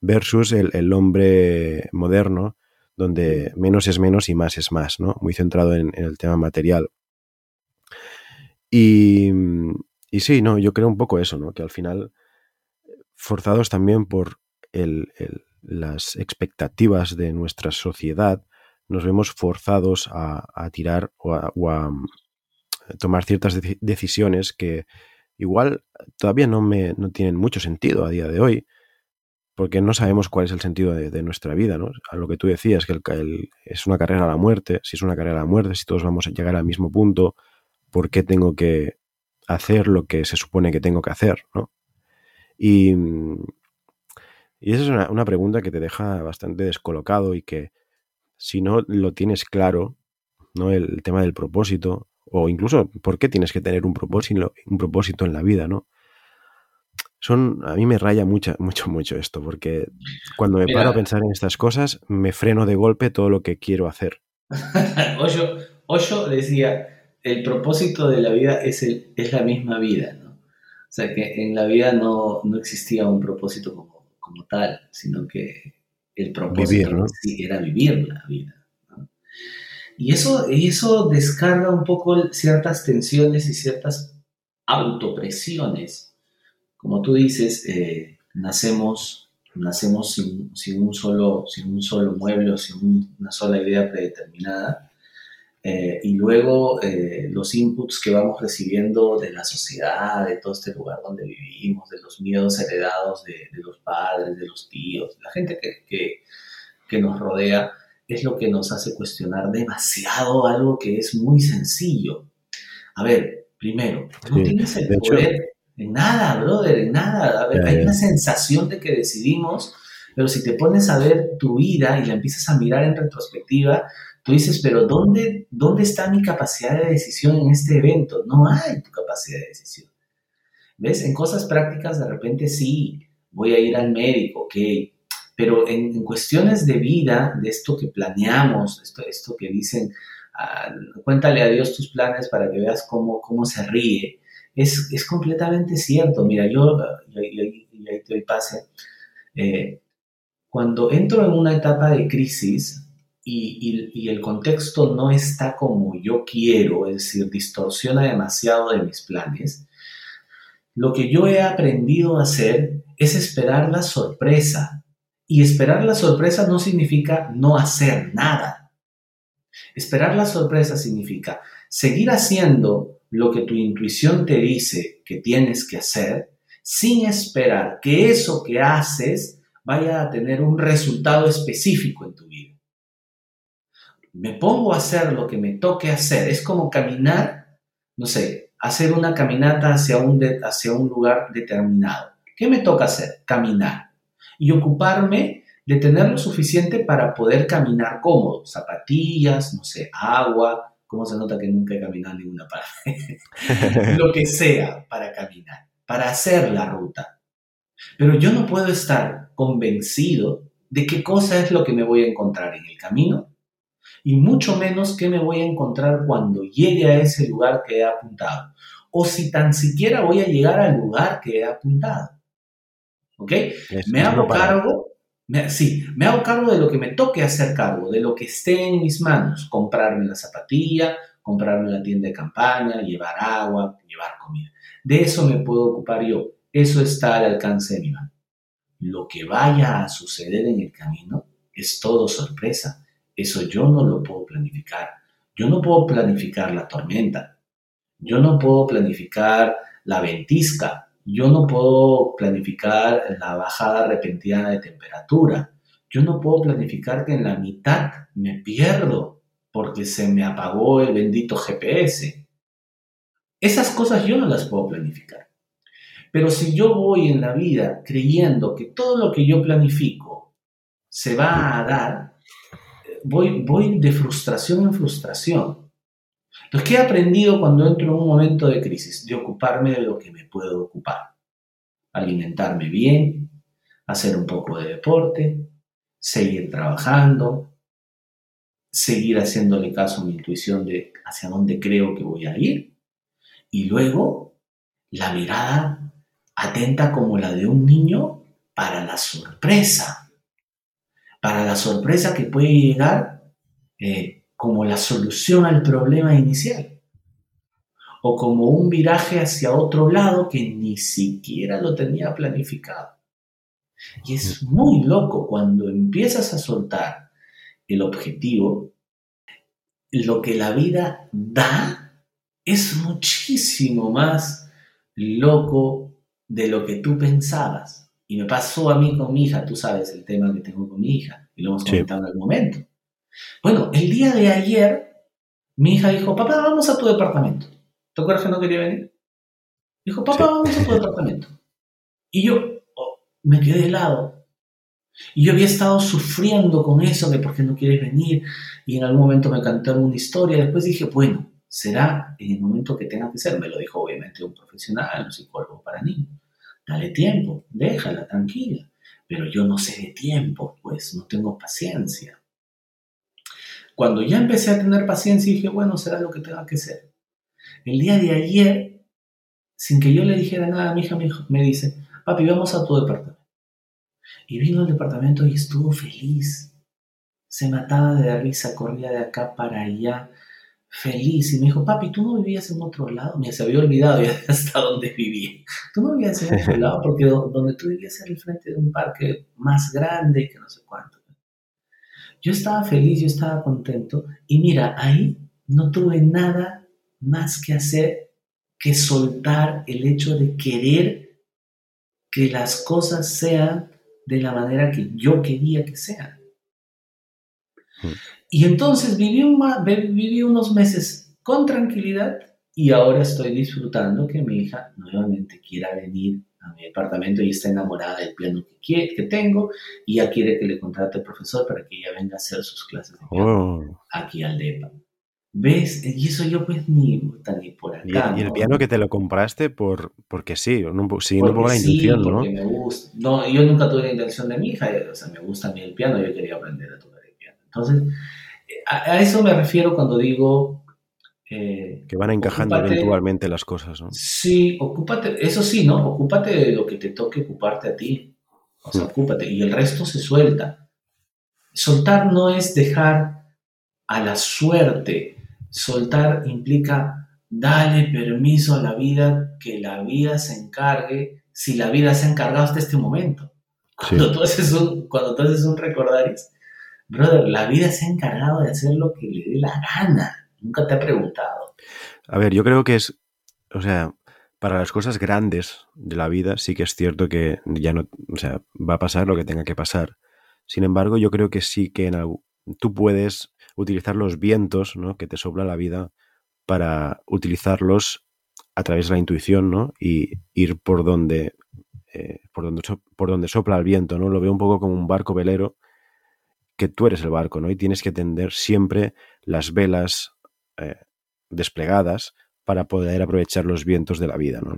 versus el, hombre moderno, donde menos es menos y más es más, ¿no? Muy centrado en, el tema material. Y, y, sí, no, yo creo un poco eso, ¿no? Que al final, forzados también por el, las expectativas de nuestra sociedad, nos vemos forzados a, tirar o a, mm, tomar ciertas decisiones que igual todavía no, me, no tienen mucho sentido a día de hoy, porque no sabemos cuál es el sentido de, nuestra vida, ¿no? A lo que tú decías, que es una carrera a la muerte, si es una carrera a la muerte, si todos vamos a llegar al mismo punto, ¿por qué tengo que hacer lo que se supone que tengo que hacer, ¿no? Y, y esa es una, una pregunta que te deja bastante descolocado y que si no lo tienes claro, ¿no? El tema del propósito, o incluso por qué tienes que tener un propósito, un propósito en la vida, ¿no? Son, a mí me raya mucho, *laughs* mucho, mucho esto, porque cuando me paro a pensar en estas cosas, me freno de golpe todo lo que quiero hacer. *laughs* Hoyo, decía, el propósito de la vida es, el, es la misma vida, ¿no? O sea, que en la vida no, no existía un propósito como, como tal, sino que el propósito era vivir la vida. Y eso, eso descarga un poco ciertas tensiones y ciertas autopresiones. Como tú dices, eh, nacemos, nacemos sin, un solo, sin un solo mueble o sin una sola idea predeterminada. Eh, y luego eh, los inputs que vamos recibiendo de la sociedad, de todo este lugar donde vivimos, de los miedos heredados de, los padres, de los tíos, de la gente que, que nos rodea, es lo que nos hace cuestionar demasiado algo que es muy sencillo. A ver, primero, no tienes el poder en nada, brother, en nada. A ver, hay una sensación de que decidimos, pero si te pones a ver tu vida y la empiezas a mirar en retrospectiva, tú dices, pero ¿dónde, ¿dónde está mi capacidad de decisión en este evento? No hay tu capacidad de decisión. ¿Ves? En cosas prácticas de repente sí, voy a ir al médico, ok, pero en, cuestiones de vida, de esto que planeamos, esto, esto que dicen, ah, cuéntale a Dios tus planes para que veas cómo, cómo se ríe, es, es completamente cierto. Mira, yo, y ahí te doy pase, eh, cuando entro en una etapa de crisis, y, y, y, el contexto no está como yo quiero, es decir, distorsiona demasiado de mis planes, lo que yo he aprendido a hacer es esperar la sorpresa y esperar la sorpresa no significa no hacer nada. Esperar la sorpresa significa seguir haciendo lo que tu intuición te dice que tienes que hacer sin esperar que eso que haces vaya a tener un resultado específico en tu vida. Me pongo a hacer lo que me toque hacer. Es como caminar, no sé, hacer una caminata hacia un, hacia un lugar determinado. ¿Qué me toca hacer? Caminar y ocuparme de tener lo suficiente para poder caminar cómodo. Zapatillas, no sé, agua, ¿cómo se nota que nunca he caminado en ninguna parte? *laughs* lo que sea para caminar, para hacer la ruta. Pero yo no puedo estar convencido de qué cosa es lo que me voy a encontrar en el camino y mucho menos qué me voy a encontrar cuando llegue a ese lugar que he apuntado o si tan siquiera voy a llegar al lugar que he apuntado. ¿Ok? me hago cargo, sí, me hago cargo de lo que me toque hacer cargo, de lo que esté en mis manos, comprarme la zapatilla, comprarme la tienda de campaña, llevar agua, llevar comida. De eso me puedo ocupar yo. Eso está al alcance de mi mano. Lo que vaya a suceder en el camino es todo sorpresa. Eso yo no lo puedo planificar. Yo no puedo planificar la tormenta. Yo no puedo planificar la ventisca yo no puedo planificar la bajada repentina de temperatura. Yo no puedo planificar que en la mitad me pierdo porque se me apagó el bendito GPS. Esas cosas yo no las puedo planificar. Pero si yo voy en la vida creyendo que todo lo que yo planifico se va a dar, voy, voy de frustración en frustración. Entonces, ¿qué he aprendido cuando entro en un momento de crisis? De ocuparme de lo que me puedo ocupar. Alimentarme bien, hacer un poco de deporte, seguir trabajando, seguir haciéndole caso a mi intuición de hacia dónde creo que voy a ir. Y luego, la mirada atenta como la de un niño para la sorpresa. Para la sorpresa que puede llegar eh, como la solución al problema inicial o como un viraje hacia otro lado que ni siquiera lo tenía planificado. Y es muy loco cuando empiezas a soltar el objetivo, lo que la vida da es muchísimo más loco de lo que tú pensabas. Y me pasó a mí con mi hija, tú sabes el tema que tengo con mi hija, y lo hemos comentado en algún momento. Bueno, el día de ayer, mi hija dijo, papá, vamos a tu departamento. ¿Te acuerdas que no quería venir? Dijo, papá, vamos a tu departamento. Y yo oh, me quedé helado. Y yo había estado sufriendo con eso de por qué no quieres venir. Y en algún momento me cantaron una historia. Después dije, bueno, será en el momento que tenga que ser. Me lo dijo obviamente un profesional, un psicólogo para niños. Dale tiempo, déjala tranquila. Pero yo no sé de tiempo, pues no tengo paciencia. Cuando ya empecé a tener paciencia, dije, bueno, será lo que tenga que ser. El día de ayer, sin que yo le dijera nada, mi hija me dice, papi, vamos a tu departamento. Y vino al departamento y estuvo feliz. Se mataba de risa, corría de acá para allá, feliz. Y me dijo, papi, ¿tú no vivías en otro lado? Me se había olvidado ya *laughs* hasta dónde vivía. Tú no vivías en otro *laughs* lado porque donde tú vivías era el frente de un parque más grande que no sé cuánto. Yo estaba feliz, yo estaba contento. Y mira, ahí no tuve nada más que hacer que soltar el hecho de querer que las cosas sean de la manera que yo quería que sean. Mm. Y entonces viví, viví unos meses con tranquilidad y ahora estoy disfrutando que mi hija nuevamente quiera venir a mi departamento y está enamorada del piano que, que tengo y ya quiere que le contrate al profesor para que ella venga a hacer sus clases de piano oh. aquí al DEPA. ¿Ves? Y eso yo pues ni, ni por acá. Y, el piano que te lo compraste por, porque sí, no, siguiendo por la intención, ¿no? Me gusta. No, yo nunca tuve la intención de mi hija, o sea, me gusta a mí el piano, yo quería aprender a tocar el piano. Entonces, a, eso me refiero cuando digo... Eh, que van encajando eventualmente las cosas, ¿no? Sí, ocúpate, eso sí, ¿no? Ocúpate de lo que te toque ocuparte a ti. O sea, mm. ocúpate. Y el resto se suelta. Soltar no es dejar a la suerte Soltar implica darle permiso a la vida que la vida se encargue si la vida se ha encargado hasta este momento. Cuando, tú, haces un, cuando tú haces un recordaris, brother, la vida se ha encargado de hacer lo que le dé la gana. Nunca te ha preguntado. A ver, yo creo que es, o sea, para las cosas grandes de la vida sí que es cierto que ya no, o sea, va a pasar lo que tenga que pasar. Sin embargo, yo creo que sí que en, tú puedes utilizar los vientos ¿no? que te sopla la vida para utilizarlos a través de la intuición ¿no? y ir por donde, eh, por, donde por donde sopla el viento. ¿no? Lo veo un poco como un barco velero que tú eres el barco ¿no? y tienes que tender siempre las velas eh, desplegadas para poder aprovechar los vientos de la vida. ¿no?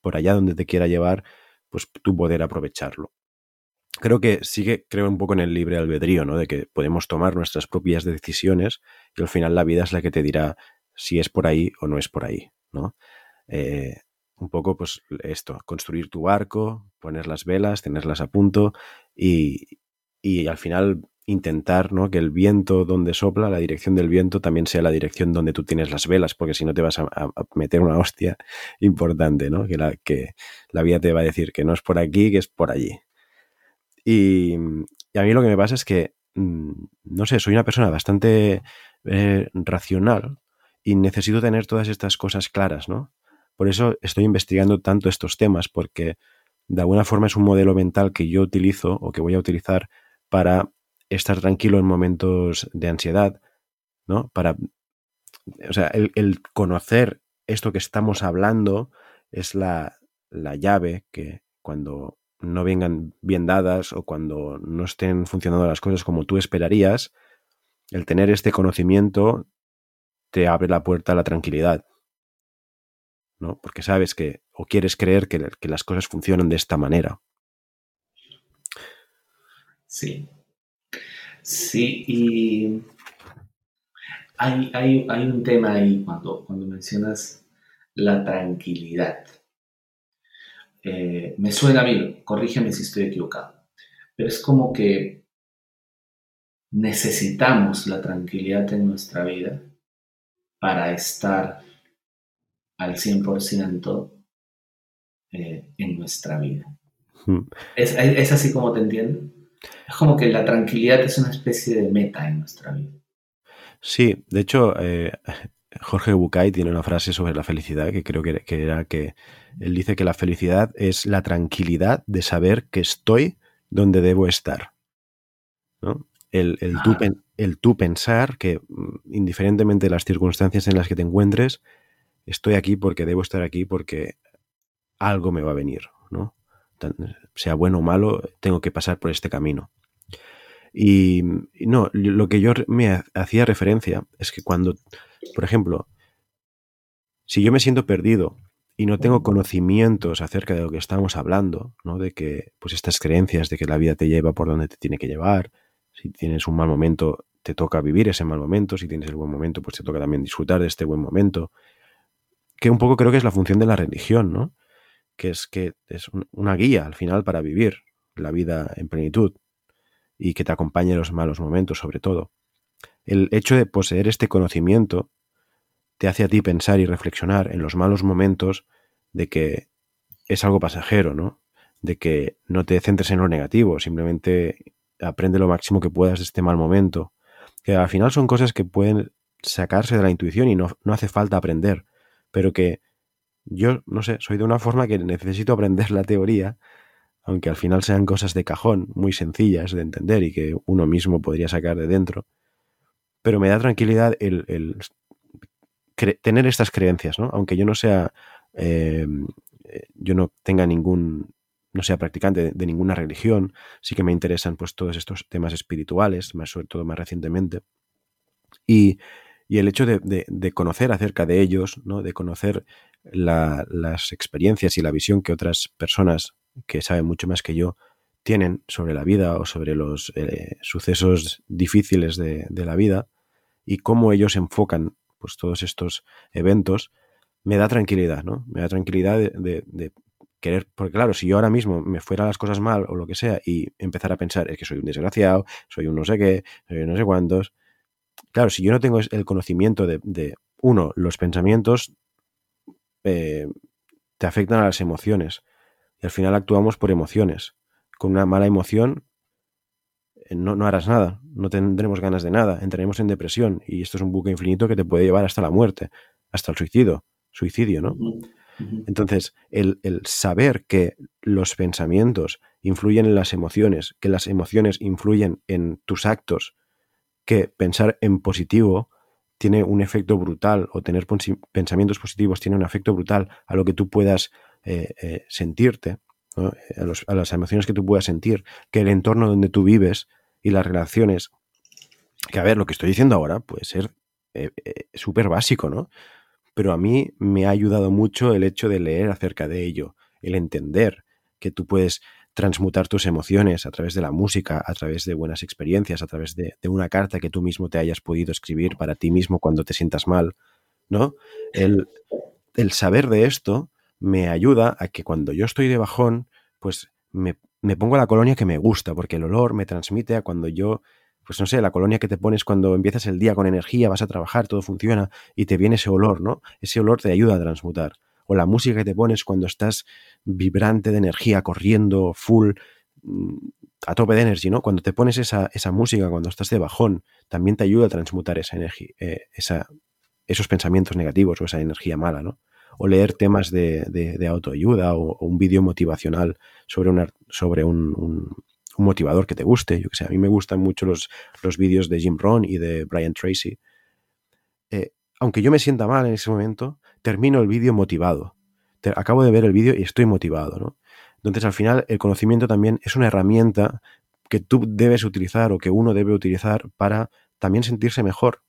Por allá donde te quiera llevar, pues tú poder aprovecharlo creo que sigue, creo un poco en el libre albedrío, ¿no? De que podemos tomar nuestras propias decisiones y al final la vida es la que te dirá si es por ahí o no es por ahí, ¿no? Eh, un poco, pues esto, construir tu barco, poner las velas, tenerlas a punto y, y al final intentar ¿no? que el viento donde sopla, la dirección del viento, también sea la dirección donde tú tienes las velas, porque si no te vas a, meter una hostia *laughs* importante, ¿no? Que la, que la vida te va a decir que no es por aquí, que es por allí. Y, a mí lo que me pasa es que, mm, no sé, soy una persona bastante eh, racional y necesito tener todas estas cosas claras, ¿no? Por eso estoy investigando tanto estos temas, porque de alguna forma es un modelo mental que yo utilizo o que voy a utilizar para estar tranquilo en momentos de ansiedad, ¿no? Para, o sea, el, conocer esto que estamos hablando es la, la llave que cuando no vengan bien dadas o cuando no estén funcionando las cosas como tú esperarías, el tener este conocimiento te abre la puerta a la tranquilidad. ¿no? Porque sabes que, o quieres creer que, las cosas funcionan de esta manera. Sí. Sí, y hay, hay, hay un tema ahí cuando, cuando mencionas la tranquilidad. Eh, me suena bien, corrígeme si estoy equivocado, pero es como que necesitamos la tranquilidad en nuestra vida para estar al 100% eh, en nuestra vida. Hmm. ¿Es, así como te entiendo? Es como que la tranquilidad es una especie de meta en nuestra vida. Sí, de hecho, eh, Jorge Bucay tiene una frase sobre la felicidad que creo que, era que él dice que la felicidad es la tranquilidad de saber que estoy donde debo estar. El, tú, el, tú, pensar que mm, indiferentemente de las circunstancias en las que te encuentres, estoy aquí porque debo estar aquí porque algo me va a venir, ¿no? Sea bueno o malo, tengo que pasar por este camino. Y, no, lo que yo me hacía referencia es que cuando, por ejemplo, si yo me siento perdido y no tengo conocimientos acerca de lo que estamos hablando, ¿no? De que, pues estas creencias de que la vida te lleva por donde te tiene que llevar, si tienes un mal momento, te toca vivir ese mal momento, si tienes el buen momento, pues te toca también disfrutar de este buen momento, que un poco creo que es la función de la religión, ¿no? Que es que es una guía al final para vivir la vida en plenitud y que te acompañe en los malos momentos sobre todo. El hecho de poseer este conocimiento te hace a ti pensar y reflexionar en los malos momentos de que es algo pasajero, ¿no? De que no te centres en lo negativo, simplemente aprende lo máximo que puedas de este mal momento. Que al final son cosas que pueden sacarse de la intuición y no, no hace falta aprender, pero que yo, no sé, soy de una forma que necesito aprender la teoría aunque al final sean cosas de cajón, muy sencillas de entender y que uno mismo podría sacar de dentro. Pero me da tranquilidad el, tener estas creencias, ¿no? Aunque yo no sea, em, eh, yo no tenga ningún, no sea practicante de, ninguna religión, sí que me interesan pues todos estos temas espirituales, más sobre todo más recientemente. Y, el hecho de, conocer acerca de ellos, ¿no? de conocer las experiencias y la visión que otras personas que saben mucho más que yo, tienen sobre la vida o sobre los eh, sucesos difíciles de, la vida y cómo ellos enfocan pues, todos estos eventos, me da tranquilidad, ¿no? Me da tranquilidad de, querer, porque claro, si yo ahora mismo me fuera las cosas mal o lo que sea y empezar a pensar, es que soy un desgraciado, soy un no sé qué, soy un no sé cuántos, claro, si yo no tengo el conocimiento de, uno, los pensamientos eh, te afectan a las emociones. Y al final actuamos por emociones. Con una mala emoción eh, no, no, harás nada, no tendremos ganas de nada, entraremos en depresión. Y esto es un buque infinito que te puede llevar hasta la muerte, hasta el suicidio, suicidio, ¿no? Entonces, el, el, saber que los pensamientos influyen en las emociones, que las emociones influyen en tus actos, que pensar en positivo tiene un efecto brutal o tener pensamientos positivos tiene un efecto brutal a lo que tú puedas eh, eh, sentirte, a, las emociones que tú puedas sentir, que el entorno donde tú vives y las relaciones, que a ver, lo que estoy diciendo ahora puede ser eh, súper básico, ¿no? Pero a mí me ha ayudado mucho el hecho de leer acerca de ello, el entender que tú puedes transmutar tus emociones a través de la música, a través de buenas experiencias, a través de, de, una carta que tú mismo te hayas podido escribir para ti mismo cuando te sientas mal, ¿no? El, el saber de esto me ayuda a que cuando yo estoy de bajón, pues me, pongo la colonia que me gusta, porque el olor me transmite a cuando yo, pues no sé, la colonia que te pones cuando empiezas el día con energía, vas a trabajar, todo funciona y te viene ese olor, ¿no? Ese olor te ayuda a transmutar. O la música que te pones cuando estás vibrante de energía, corriendo, full, mm, a tope de energía, ¿no? Cuando te pones esa, esa, música, cuando estás de bajón, también te ayuda a transmutar esa energía, eh, esa, esos pensamientos negativos o esa energía mala, ¿no? o leer temas de, autoayuda o, un vídeo motivacional sobre, una, sobre un, motivador que te guste. Yo que sé, a mí me gustan mucho los, los vídeos de Jim Rohn y de Brian Tracy. Eh, aunque yo me sienta mal en ese momento, termino el vídeo motivado. Acabo de ver el vídeo y estoy motivado, ¿no? Entonces, al final, el conocimiento también es una herramienta que tú debes utilizar o que uno debe utilizar para también sentirse mejor.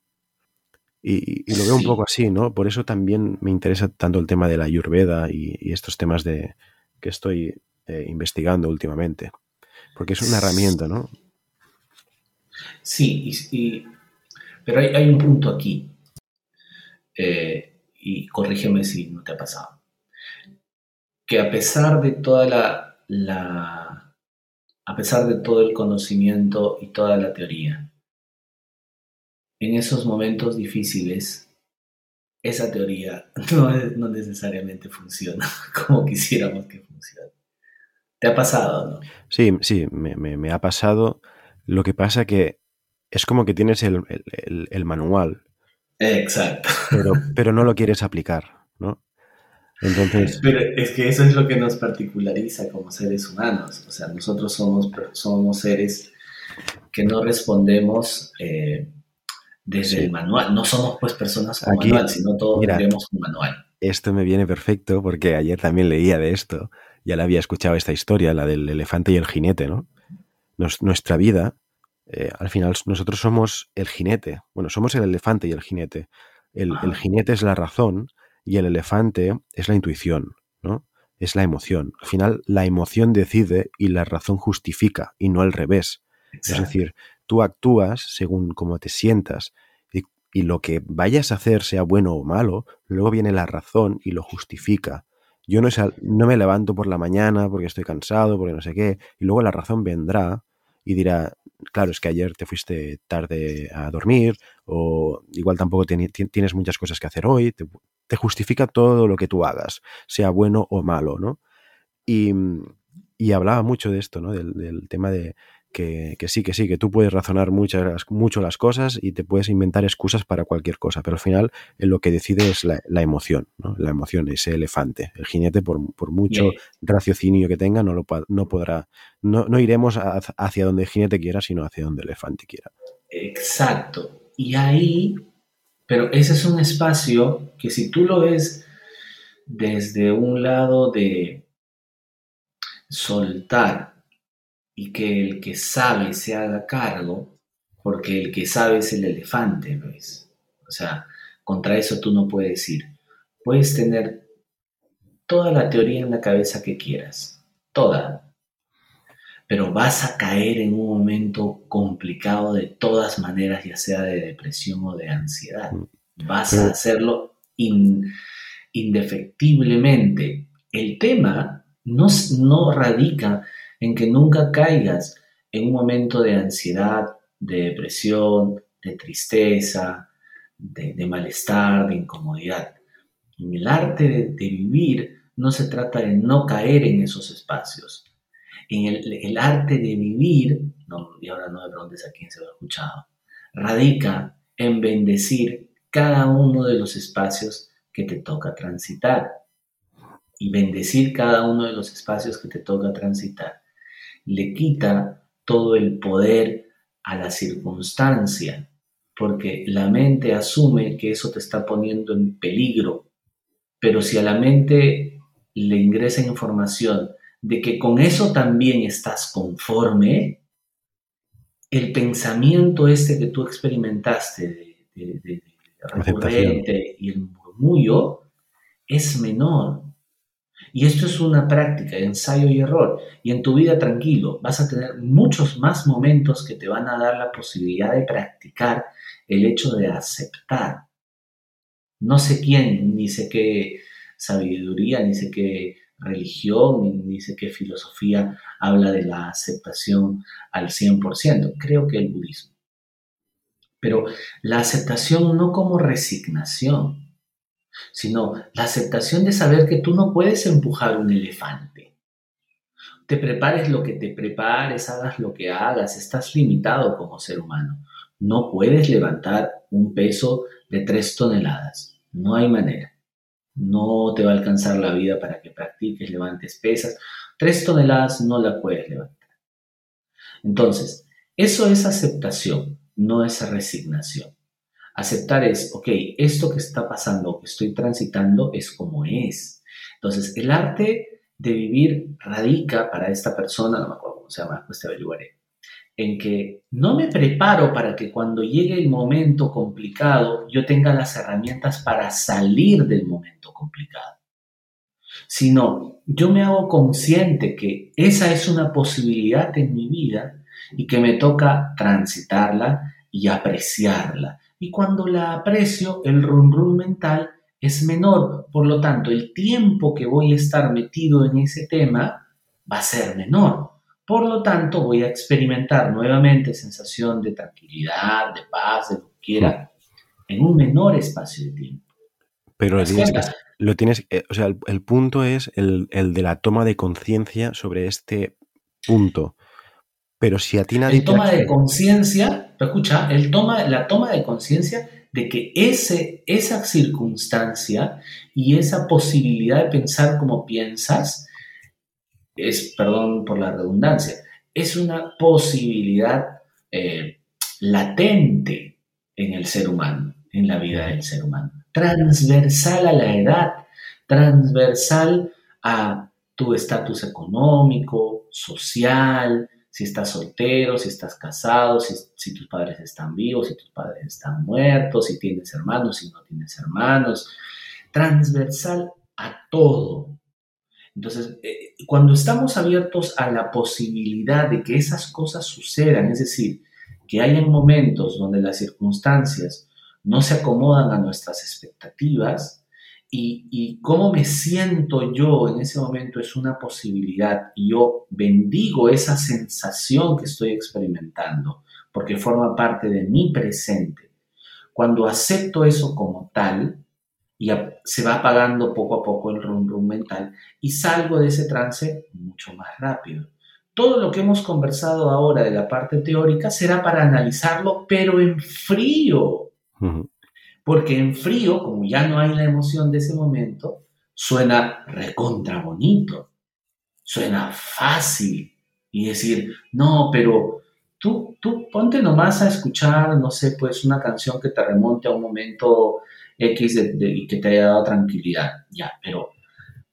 Y, lo veo un poco así, ¿no? Por eso también me interesa tanto el tema de la Ayurveda y, estos temas de que estoy eh, investigando últimamente. Porque es una herramienta, ¿no? Sí, pero hay, un punto aquí. Eh, y corrígeme si no te ha pasado. Que a pesar de toda la, la a pesar de todo el conocimiento y toda la teoría, en esos momentos difíciles, esa teoría *laughs* no, necesariamente funciona *laughs* como quisiéramos que funcione. ¿Te ha pasado, no? Sí, sí, me, ha pasado. Lo que pasa que es como que tienes el, manual Exacto. Pero, *laughs* pero no lo quieres aplicar, ¿no? Entonces... Pero es que eso es lo que nos particulariza como seres humanos. O sea, nosotros somos, somos seres que no respondemos eh, desde el manual. No somos pues personas con manual, sino todos tenemos un manual. Esto me viene perfecto porque ayer también leía de esto. Ya la había escuchado esta historia, la del elefante y el jinete, ¿no? nuestra vida, eh, al final nosotros somos el jinete. Bueno, somos el elefante y el jinete. El, el jinete es la razón y el elefante es la intuición, ¿no? Es la emoción. Al final, la emoción decide y la razón justifica y no al revés. Es decir, tú actúas según cómo te sientas y, y, lo que vayas a hacer, sea bueno o malo, luego viene la razón y lo justifica. Yo no, no me levanto por la mañana porque estoy cansado, porque no sé qué, y luego la razón vendrá y dirá, claro, es que ayer te fuiste tarde a dormir o igual tampoco tienes muchas cosas que hacer hoy, te, justifica todo lo que tú hagas, sea bueno o malo, ¿no? Y, y hablaba mucho de esto, ¿no? Del tema de que, que, sí, que sí, que tú puedes razonar muchas, mucho las cosas y te puedes inventar excusas para cualquier cosa, pero al final eh, lo que decide es la, la emoción, ¿no? La emoción, ese elefante. El jinete, por, por mucho yeah. raciocinio que tenga, no, lo, no podrá, no, no iremos a, hacia donde el jinete quiera, sino hacia donde el elefante quiera. Exacto. Y ahí pero ese es un espacio que si tú lo ves desde un lado de soltar y que el que sabe se haga cargo, porque el que sabe es el elefante, ¿ves? O sea, contra eso tú no puedes ir. Puedes tener toda la teoría en la cabeza que quieras, toda, pero vas a caer en un momento complicado de todas maneras, ya sea de depresión o de ansiedad. Vas a hacerlo in, indefectiblemente. El tema no, no radica en que nunca caigas en un momento de ansiedad, de depresión, de tristeza, de, malestar, de incomodidad. En el arte de, vivir no se trata de no caer en esos espacios en el, el arte de vivir, no, y ahora no me preguntes a quién se lo ha escuchado, radica en bendecir cada uno de los espacios que te toca transitar. Y bendecir cada uno de los espacios que te toca transitar le quita todo el poder a la circunstancia, porque la mente asume que eso te está poniendo en peligro. Pero si a la mente le ingresa información de que con eso también estás conforme, el pensamiento este que tú experimentaste de, de, de, recurrente y el murmullo es menor. Y esto es una práctica ensayo y error. Y en tu vida tranquilo vas a tener muchos más momentos que te van a dar la posibilidad de practicar el hecho de aceptar. No sé quién, ni sé qué sabiduría, ni sé qué religión, ni, ni sé qué filosofía habla de la aceptación al 100%. Creo que el budismo. Pero la aceptación no como resignación, sino la aceptación de saber que tú no puedes empujar un elefante. Te prepares lo que te prepares, hagas lo que hagas, estás limitado como ser humano. No puedes levantar un peso de tres toneladas. No hay manera. No te va a alcanzar la vida para que practiques, levantes pesas. Tres toneladas no la puedes levantar. Entonces, eso es aceptación, no es resignación. Aceptar es, ok, esto que está pasando, que estoy transitando, es como es. Entonces, el arte de vivir radica para esta persona, no me acuerdo cómo se llama, pues averiguaré, en que no me preparo para que cuando llegue el momento complicado yo tenga las herramientas para salir del momento complicado, sino yo me hago consciente que esa es una posibilidad en mi vida y que me toca transitarla y apreciarla. Y cuando la aprecio, el run run mental es menor, por lo tanto, el tiempo que voy a estar metido en ese tema va a ser menor. Por lo tanto, voy a experimentar nuevamente sensación de tranquilidad, de paz, de lo que quiera, en un menor espacio de tiempo. Pero lo tienes, que, lo tienes eh, o sea, el, el punto es el, el, de la toma de conciencia sobre este punto. Pero si a ti nadie el toma de conciencia, escucha, el toma, la toma de conciencia de que ese, esa circunstancia y esa posibilidad de pensar como piensas es, perdón por la redundancia, es una posibilidad eh, latente en el ser humano, en la vida del ser humano, transversal a la edad, transversal a tu estatus económico, social, si estás soltero, si estás casado, si, tus padres están vivos, si tus padres están muertos, si tienes hermanos, si no tienes hermanos, transversal a todo. Entonces, eh, cuando estamos abiertos a la posibilidad de que esas cosas sucedan, es decir, que hayan momentos donde las circunstancias no se acomodan a nuestras expectativas, y, cómo me siento yo en ese momento es una posibilidad y yo bendigo esa sensación que estoy experimentando porque forma parte de mi presente. Cuando acepto eso como tal, y se va apagando poco a poco el rum mental y salgo de ese trance mucho más rápido. Todo lo que hemos conversado ahora de la parte teórica será para analizarlo, pero en frío. Porque en frío, como ya no hay la emoción de ese momento, suena recontra bonito, suena fácil. Y decir, no, pero tú, tú ponte nomás a escuchar, no sé, pues una canción que te remonte a un momento X y que te haya dado tranquilidad. Ya, pero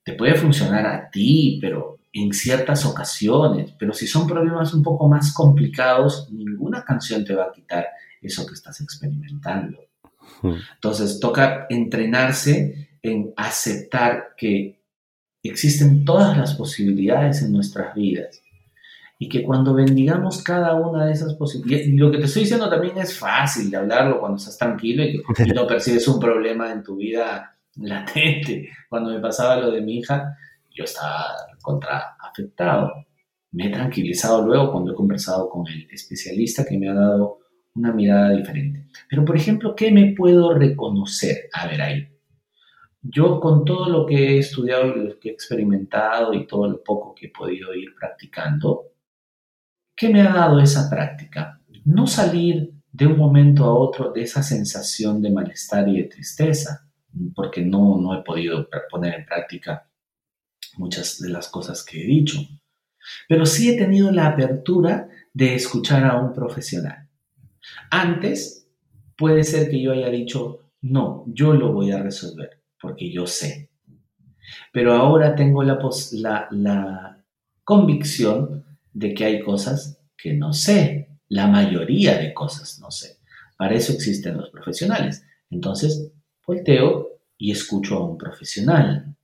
te puede funcionar a ti, pero en ciertas ocasiones. Pero si son problemas un poco más complicados, ninguna canción te va a quitar eso que estás experimentando. Entonces toca entrenarse en aceptar que existen todas las posibilidades en nuestras vidas y que cuando bendigamos cada una de esas posibilidades, y lo que te estoy diciendo también es fácil de hablarlo cuando estás tranquilo y, que, *laughs* no percibes un problema en tu vida latente. Cuando me pasaba lo de mi hija, yo estaba contra afectado. Me he tranquilizado luego cuando he conversado con el especialista que me ha dado una mirada diferente. Pero, por ejemplo, ¿qué me puedo reconocer? A ver, ahí. Yo con todo lo que he estudiado y lo que he experimentado y todo lo poco que he podido ir practicando, ¿qué me ha dado esa práctica? No salir de un momento a otro de esa sensación de malestar y de tristeza, porque no, no he podido poner en práctica muchas de las cosas que he dicho. Pero sí he tenido la apertura de escuchar a un profesional antes puede ser que yo haya dicho, no, yo lo voy a resolver, porque yo sé. Pero ahora tengo la, la, convicción de que hay cosas que no sé. La mayoría de cosas no sé. Para eso existen los profesionales. Entonces, volteo y escucho a un profesional.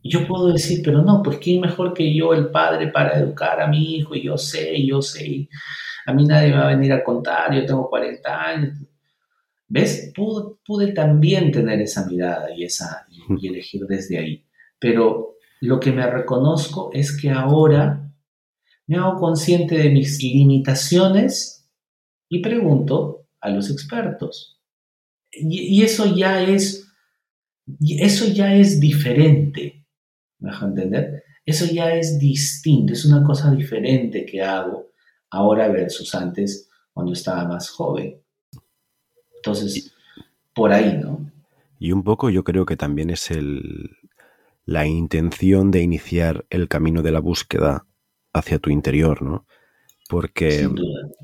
Y yo puedo decir, pero no, pues quién mejor que yo, el padre, para educar a mi hijo, y yo sé, yo sé a mí nadie me va a venir a contar, yo tengo 40 años. ¿Ves? Pude, también tener esa mirada y, esa, y elegir desde ahí. Pero lo que me reconozco es que ahora me hago consciente de mis limitaciones y pregunto a los expertos. Y, eso ya es, eso ya es diferente. ¿Me dejo entender? Eso ya es distinto, es una cosa diferente que hago ahora versus antes cuando estaba más joven. Entonces, por ahí, ¿no? Y un poco yo creo que también es el, la intención de iniciar el camino de la búsqueda hacia tu interior, ¿no? Porque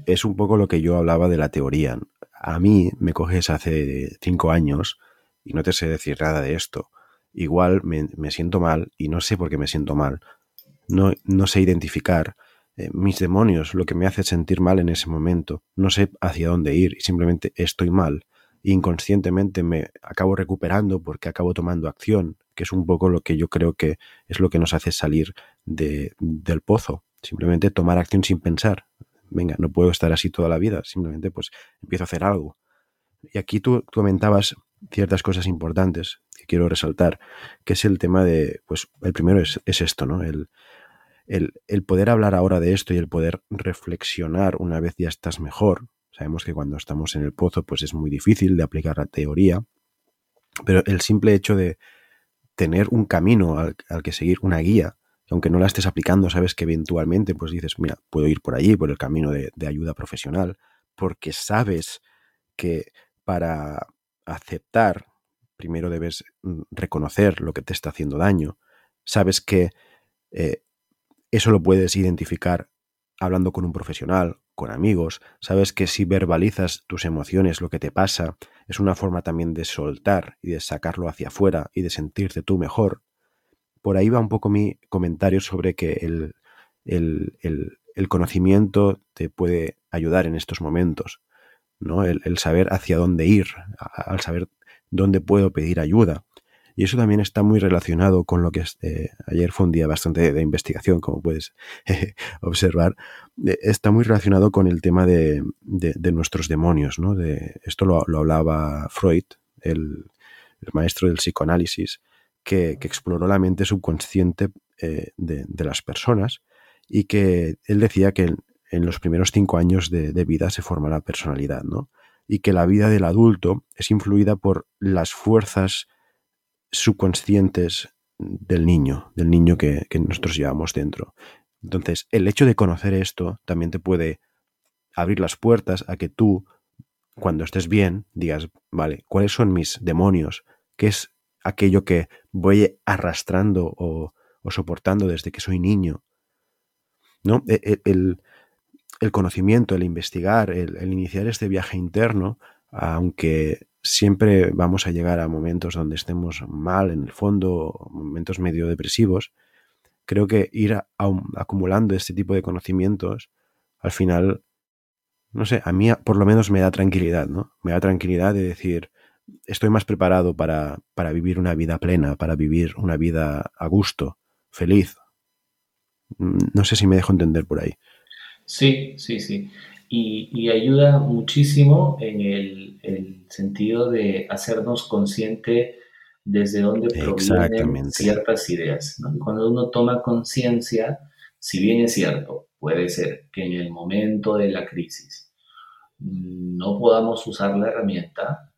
es un poco lo que yo hablaba de la teoría. A mí me coges hace cinco años y no te sé decir nada de esto. Igual me, me siento mal y no sé por qué me siento mal. No, no sé identificar eh, mis demonios, lo que me hace sentir mal en ese momento. No sé hacia dónde ir y simplemente estoy mal. Inconscientemente me acabo recuperando porque acabo tomando acción, que es un poco lo que yo creo que es lo que nos hace salir de, del pozo. Simplemente tomar acción sin pensar. Venga, no puedo estar así toda la vida, simplemente pues empiezo a hacer algo. Y aquí tú, comentabas ciertas cosas importantes que quiero resaltar, que es el tema de, pues el primero es, es esto, ¿no? El, el, poder hablar ahora de esto y el poder reflexionar una vez ya estás mejor. Sabemos que cuando estamos en el pozo pues es muy difícil de aplicar la teoría, pero el simple hecho de tener un camino al, que seguir, una guía, aunque no la estés aplicando, sabes que eventualmente pues dices, mira, puedo ir por allí, por el camino de, de ayuda profesional, porque sabes que para aceptar, primero debes mm, reconocer lo que te está haciendo daño. Sabes que eh, eso lo puedes identificar hablando con un profesional, con amigos. Sabes que si verbalizas tus emociones, lo que te pasa, es una forma también de soltar y de sacarlo hacia afuera y de sentirte tú mejor. Por ahí va un poco mi comentario sobre que el, el, conocimiento te puede ayudar en estos momentos. ¿no? El, saber hacia dónde ir, al saber dónde puedo pedir ayuda. Y eso también está muy relacionado con lo que eh, ayer fue un día bastante de, investigación, como puedes *laughs* observar. está muy relacionado con el tema de, nuestros demonios. ¿no? De, esto lo, hablaba Freud, el, maestro del psicoanálisis, que, exploró la mente subconsciente eh, de, las personas y que él decía que en, los primeros cinco años de, de, vida se forma la personalidad, ¿no? Y que la vida del adulto es influida por las fuerzas subconscientes del niño, del niño que, nosotros llevamos dentro. Entonces, el hecho de conocer esto también te puede abrir las puertas a que tú, cuando estés bien, digas, vale, ¿cuáles son mis demonios? ¿Qué es aquello que voy arrastrando o, soportando desde que soy niño? ¿No? E, e, el, conocimiento, el investigar, el, iniciar este viaje interno, aunque siempre vamos a llegar a momentos donde estemos mal en el fondo, momentos medio depresivos. Creo que ir acumulando este tipo de conocimientos, al final, no sé, a mí por lo menos me da tranquilidad, ¿no? Me da tranquilidad de decir, estoy más preparado para, para vivir una vida plena, para vivir una vida a gusto, feliz. Mm, no sé si me dejo entender por ahí. Sí, sí, sí y, ayuda muchísimo en el, sentido de hacernos consciente desde dónde provienen ciertas ideas. Cuando uno toma conciencia, si bien es cierto, puede ser que en el momento de la crisis no podamos usar la herramienta,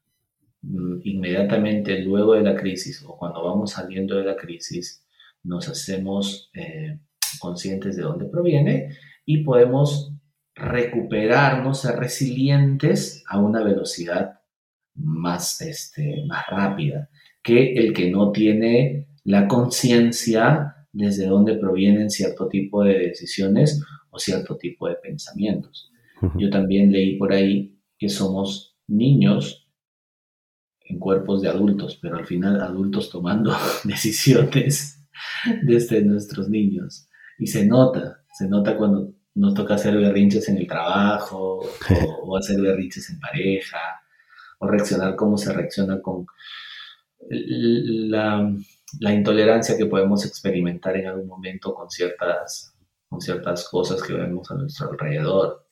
mm, inmediatamente luego de la crisis o cuando vamos saliendo de la crisis, nos hacemos eh, conscientes de dónde proviene y podemos recuperarnos, ser resilientes a una velocidad más, este, más rápida que el que no tiene la conciencia desde dónde provienen cierto tipo de decisiones o cierto tipo de pensamientos. Yo también leí por ahí que somos niños en cuerpos de adultos, pero al final adultos tomando *laughs* decisiones desde nuestros niños. Y se nota, se nota cuando nos toca hacer berrinches en el trabajo *laughs* o, hacer berrinches en pareja o reaccionar como se reacciona con la, intolerancia que podemos experimentar en algún momento con ciertas, con ciertas cosas que vemos a nuestro alrededor.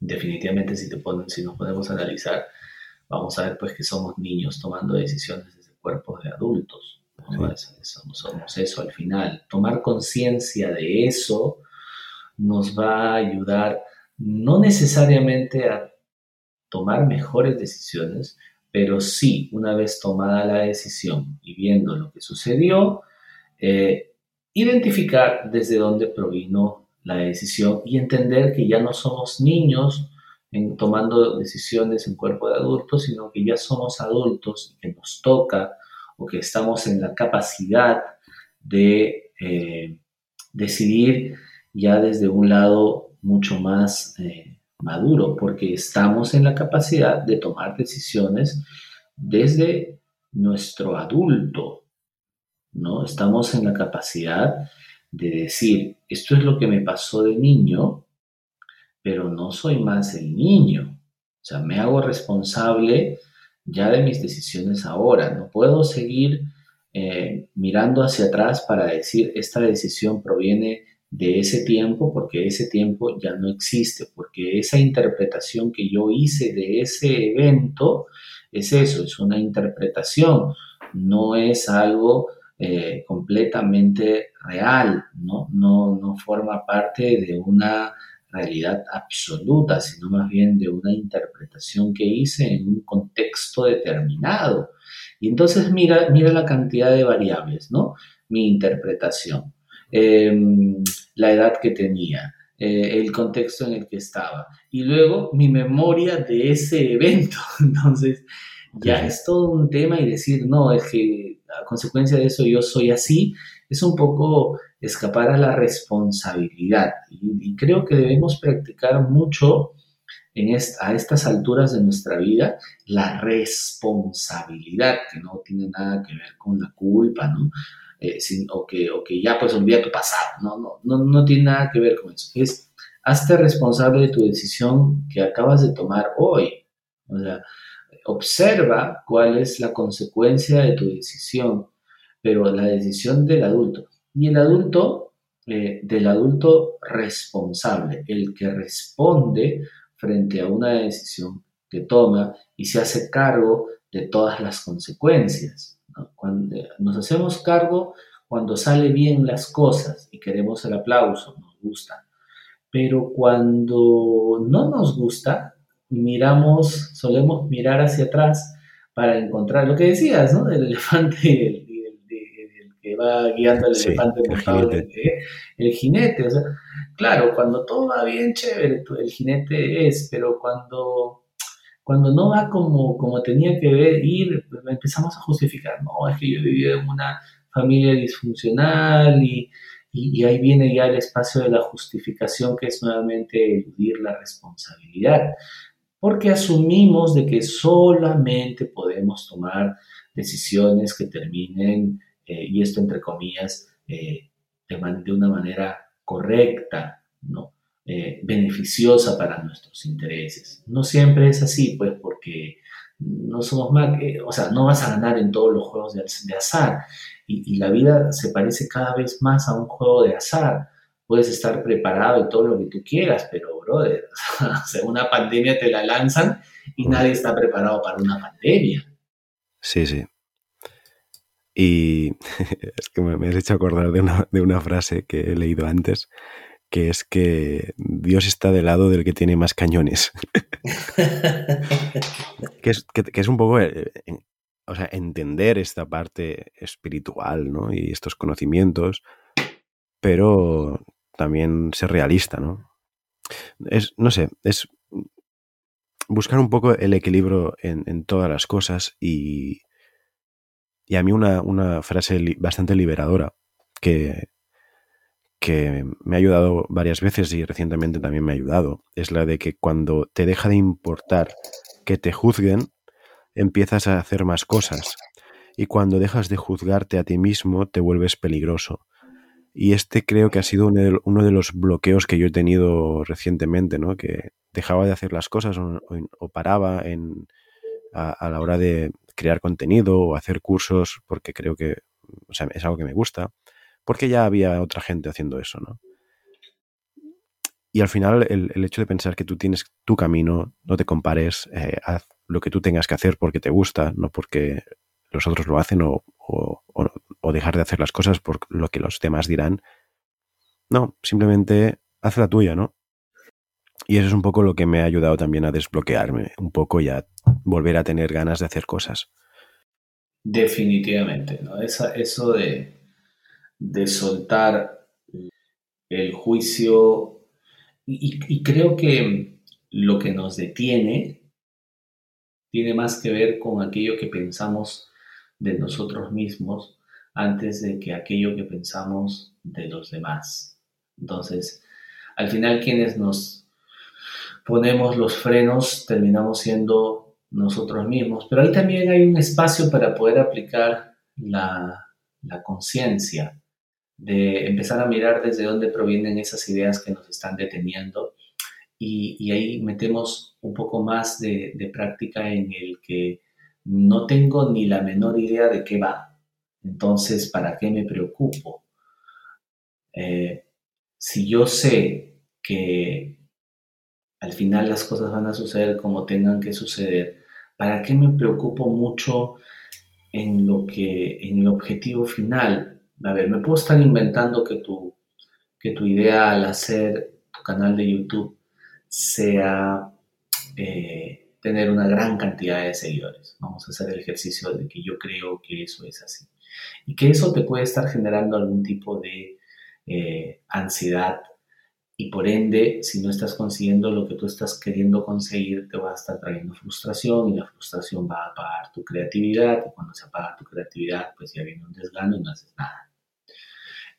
Definitivamente si, te si nos podemos analizar, vamos a ver pues que somos niños tomando decisiones desde cuerpos de adultos. somos eso al final. Tomar conciencia de eso nos va a ayudar no necesariamente a tomar mejores decisiones, pero sí, una vez tomada la decisión y viendo lo que sucedió, eh, identificar desde dónde provino la decisión y entender que ya no somos niños en tomando decisiones en cuerpo de adultos, sino que ya somos adultos y que nos toca o que estamos en la capacidad de eh, decidir ya desde un lado mucho más eh, maduro, porque estamos en la capacidad de tomar decisiones desde nuestro adulto, ¿no? Estamos en la capacidad de decir, esto es lo que me pasó de niño, pero no soy más el niño. O sea, me hago responsable ya de mis decisiones ahora. No puedo seguir eh, mirando hacia atrás para decir, esta decisión proviene de ese tiempo porque ese tiempo ya no existe, porque esa interpretación que yo hice de ese evento es eso, es una interpretación, no es algo eh, completamente real, ¿no? ¿no? No forma parte de una realidad absoluta, sino más bien de una interpretación que hice en un contexto determinado. Y entonces mira, mira la cantidad de variables, ¿no? Mi interpretación. Em, la edad que tenía, eh, el contexto en el que estaba y luego mi memoria de ese evento. *laughs* Entonces, ya es todo un tema y decir, no, es que a consecuencia de eso yo soy así, es un poco escapar a la responsabilidad. Y, creo que debemos practicar mucho en a estas alturas de nuestra vida la responsabilidad, que no tiene nada que ver con la culpa, ¿no? Eh, o, que, o que ya pues olvida tu pasado, ¿no? No, no, no tiene nada que ver con eso. Es, hazte responsable de tu decisión que acabas de tomar hoy. O sea, observa cuál es la consecuencia de tu decisión, pero la decisión del adulto. Y el adulto, eh, del adulto responsable, el que responde frente a una decisión que toma y se hace cargo de todas las consecuencias. Cuando nos hacemos cargo cuando sale bien las cosas y queremos el aplauso, nos gusta. Pero cuando no nos gusta, miramos, solemos mirar hacia atrás para encontrar lo que decías, ¿no? Del elefante, el, que va guiando al elefante el, jinete. O sea, claro, cuando todo va bien, chévere, el jinete es, pero cuando, cuando no va como, como tenía que ver, ir, pues, empezamos a justificar, no, es que yo he vivido en una familia disfuncional y, y, ahí viene ya el espacio de la justificación, que es nuevamente eludir la responsabilidad porque asumimos de que solamente podemos tomar decisiones que terminen, eh, y esto entre comillas, eh, de, una manera correcta, ¿no? Eh, beneficiosa para nuestros intereses. No siempre es así, pues, porque no somos más, o sea, no vas a ganar en todos los juegos de, azar. Y, y, la vida se parece cada vez más a un juego de azar. Puedes estar preparado y todo lo que tú quieras, pero brother. *laughs* o una pandemia te la lanzan y nadie está preparado para una pandemia. Sí, sí. Y *laughs* es que me, has hecho acordar de una, de una frase que he leído antes, que es que Dios está del lado del que tiene más cañones. *laughs* que, es, que, es, un poco, eh, o sea, entender esta parte espiritual, ¿no? Y estos conocimientos, pero también ser realista, ¿no? es, no sé, es buscar un poco el equilibrio en, todas las cosas y, y a mí una, frase bastante liberadora que, que me ha ayudado varias veces y recientemente también me ha ayudado, es la de que cuando te deja de importar que te juzguen, empiezas a hacer más cosas. Y cuando dejas de juzgarte a ti mismo, te vuelves peligroso. Y este creo que ha sido uno de, los bloqueos que yo he tenido recientemente, ¿no? Que dejaba de hacer las cosas o, paraba en, a, la hora de crear contenido o hacer cursos porque creo que es algo que me gusta, porque ya había otra gente haciendo eso, ¿no? Y al final el, hecho de pensar que tú tienes tu camino, no te compares, eh, haz lo que tú tengas que hacer porque te gusta, no porque los otros lo hacen o, o, dejar de hacer las cosas por lo que los demás dirán. No, simplemente haz la tuya, ¿no? Y eso es un poco lo que me ha ayudado también a desbloquearme un poco y a volver a tener ganas de hacer cosas. Definitivamente, ¿no? eso de, de soltar el juicio. Y creo que lo que nos detiene tiene más que ver con aquello que pensamos de nosotros mismos antes de que aquello que pensamos de los demás. Entonces, al final quienes nos ponemos los frenos terminamos siendo nosotros mismos, pero ahí también hay un espacio para poder aplicar la, conciencia, de empezar a mirar desde dónde provienen esas ideas que nos están deteniendo y, ahí metemos un poco más de, práctica en el que no tengo ni la menor idea de qué va. Entonces, ¿para qué me preocupo? Eh, si yo sé que al final las cosas van a suceder como tengan que suceder, ¿para qué me preocupo mucho en lo que, en el objetivo final? A ver, me puedo estar inventando que tu, que tu idea al hacer tu canal de YouTube sea eh, tener una gran cantidad de seguidores. Vamos a hacer el ejercicio de que yo creo que eso es así. Y que eso te puede estar generando algún tipo de eh, ansiedad y por ende, si no estás consiguiendo lo que tú estás queriendo conseguir, te va a estar trayendo frustración y la frustración va a apagar tu creatividad y cuando se apaga tu creatividad, pues ya viene un desgano y no haces nada.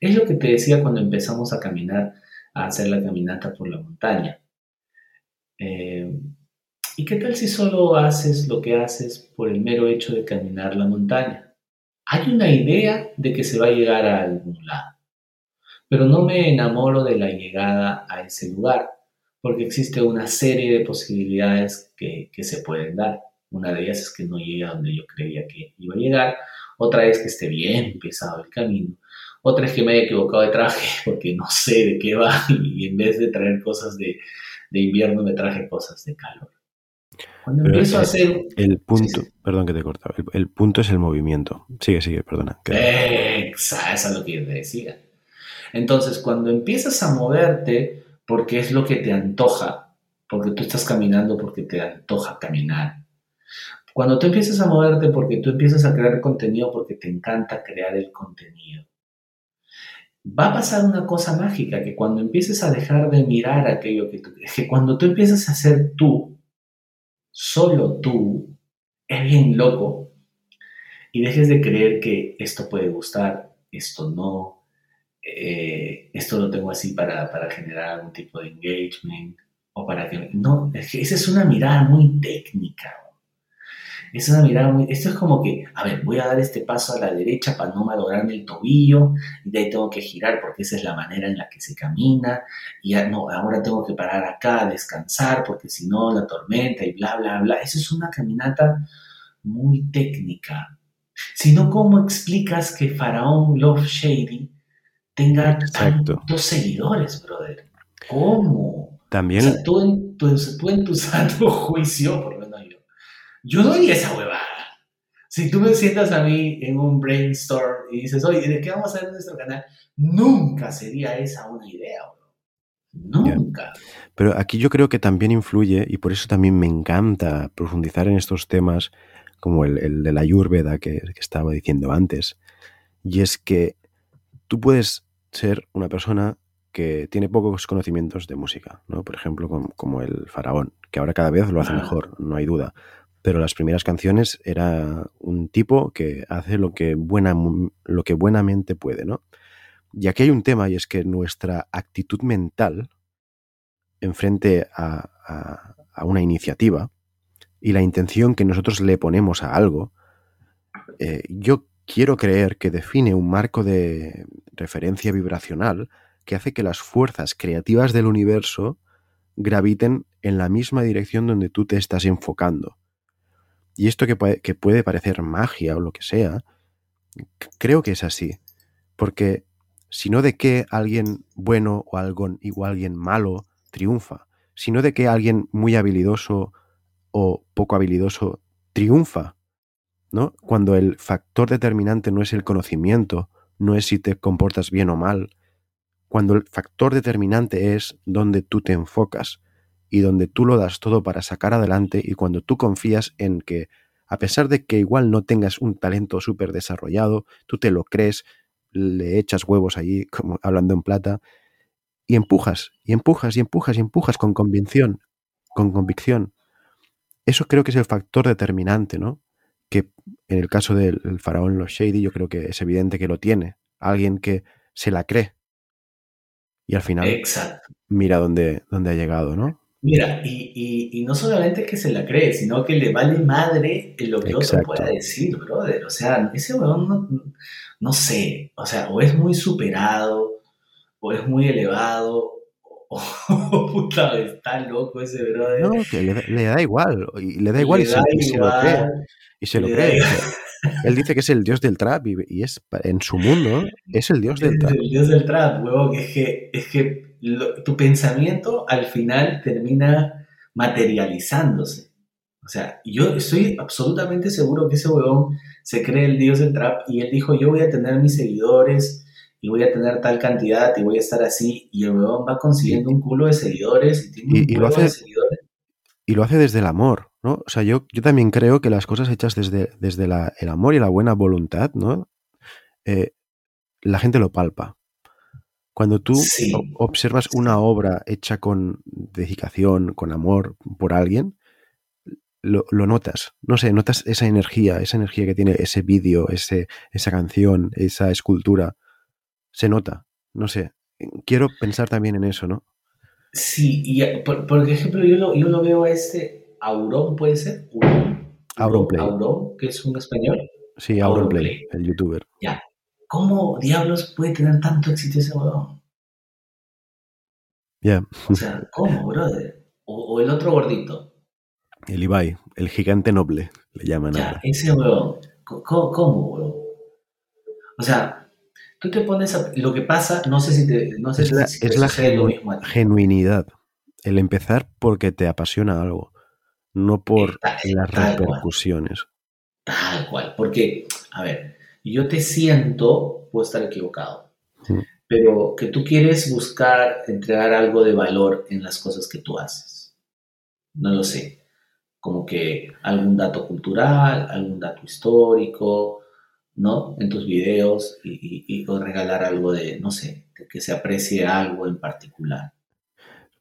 Es lo que te decía cuando empezamos a caminar, a hacer la caminata por la montaña. Eh, ¿Y qué tal si solo haces lo que haces por el mero hecho de caminar la montaña? Hay una idea de que se va a llegar a algún lado pero no me enamoro de la llegada a ese lugar, porque existe una serie de posibilidades que, se pueden dar. Una de ellas es que no llegue a donde yo creía que iba a llegar, otra es que esté bien pesado el camino, otra es que me haya equivocado de traje *laughs* porque no sé de qué va y en vez de traer cosas de, invierno me traje cosas de calor. Cuando empiezo a hacer... El punto, perdón que te he cortado, el, punto es el movimiento. Sigue, sigue, perdona. Exacto, eso es lo que yo te decía. Entonces, cuando empiezas a moverte, porque es lo que te antoja, porque tú estás caminando porque te antoja caminar. Cuando tú empiezas a moverte porque tú empiezas a crear contenido porque te encanta crear el contenido. Va a pasar una cosa mágica, que cuando empieces a dejar de mirar aquello que tú, que cuando tú empiezas a ser tú, solo tú, es bien loco, y dejes de creer que esto puede gustar, esto no, eh, esto lo tengo así para, para, generar algún tipo de engagement o para que... No, esa es una mirada muy técnica. Es una mirada muy... Esto es como que, a ver, voy a dar este paso a la derecha para no malograrme el tobillo y de ahí tengo que girar porque esa es la manera en la que se camina y ya, no, ahora tengo que parar acá a descansar porque si no la tormenta y bla, bla, bla. Eso es una caminata muy técnica. Si no, ¿cómo explicas que Faraón Love Shady tenga tantos seguidores, brother. ¿Cómo? También. O sea, tú en, tu, *laughs* santo juicio, por lo menos yo, no haría esa huevada. Si tú me sientas a mí en un brainstorm y dices, oye, ¿de qué vamos a hacer en nuestro canal? Nunca sería esa una idea, bro. Nunca. Pero aquí yo creo que también influye, y por eso también me encanta profundizar en estos temas, como el, de la Ayurveda que, que estaba diciendo antes, y es que tú puedes ser una persona que tiene pocos conocimientos de música, ¿no? Por ejemplo, como, el faraón, que ahora cada vez lo hace mejor, no hay duda. Pero las primeras canciones era un tipo que hace lo que, buena, lo que buenamente puede, ¿no? Y aquí hay un tema, y es que nuestra actitud mental enfrente a, a, una iniciativa y la intención que nosotros le ponemos a algo, eh, yo quiero creer que define un marco de referencia vibracional que hace que las fuerzas creativas del universo graviten en la misma dirección donde tú te estás enfocando. Y esto que, puede parecer magia o lo que sea, creo que es así. Porque si no de que alguien bueno o, o alguien malo triunfa, sino de que alguien muy habilidoso o poco habilidoso triunfa, ¿no? Cuando el factor determinante no es el conocimiento, no es si te comportas bien o mal, cuando el factor determinante es donde tú te enfocas y donde tú lo das todo para sacar adelante y cuando tú confías en que, a pesar de que igual no tengas un talento súper desarrollado, tú te lo crees, le echas huevos allí, *laughs* como hablando en plata, y empujas, y empujas, y empujas, y empujas con convicción, con convicción. Eso creo que es el factor determinante, ¿no? que en el caso del faraón Los Shady yo creo que es evidente que lo tiene. Alguien que se la cree. Y al final mira dónde, dónde ha llegado, ¿no? Mira, y, no solamente que se la cree, sino que le vale madre lo que otro pueda decir, brother. O sea, ese weón no, no sé, o sea, o es muy superado, o es muy elevado, o *laughs* puta, está loco ese brother. No, que le, da igual, y le da igual, y, se, lo cree. Y se lo cree. Él dice que es el dios del trap y, es en su mundo es el dios *laughs* del trap. el dios del trap, huevón. Es que, es que tu pensamiento al final termina materializándose. O sea, yo estoy absolutamente seguro que ese huevón se cree el dios del trap y él dijo, yo voy a tener mis seguidores y voy a tener tal cantidad y voy a estar así y el huevón va consiguiendo un culo de seguidores y tiene un culo de seguidores y lo hace desde el amor, ¿no? O sea, yo, yo también creo que las cosas hechas desde, desde el amor y la buena voluntad, ¿no? Eh, la gente lo palpa. Cuando tú Sí, observas una obra hecha con dedicación, con amor por alguien, lo, lo notas. No sé, notas esa energía, esa energía que tiene ese vídeo, ese, esa canción, esa escultura. Se nota. No sé. Quiero pensar también en eso, ¿no? sí, y eh, por, por ejemplo, yo lo, yo lo veo a este Auron, ¿puede ser? Auron, Auronplay. Auron, que es un español. Sí, Auronplay. Auronplay, el youtuber. ¿Cómo diablos puede tener tanto éxito ese huevón? Ya, O sea, ¿cómo, brother? O, o el otro gordito. el Ibai, el gigante noble, le llaman Ya, ahora. ese huevón. Co- ¿Cómo, huevón? O sea, tú te pones a... Lo que pasa, no sé si te... No sé Es si, la, si te es la genu- mismo genuinidad. El empezar porque te apasiona algo, no por Tal- las tal cual. repercusiones. Tal cual, porque, a ver, yo te siento, puedo estar equivocado, pero que tú quieres buscar entregar algo de valor en las cosas que tú haces. No lo sé, como que algún dato cultural, algún dato histórico, ¿no? En tus videos y, y- y o regalar algo de, no sé, de que se aprecie algo en particular.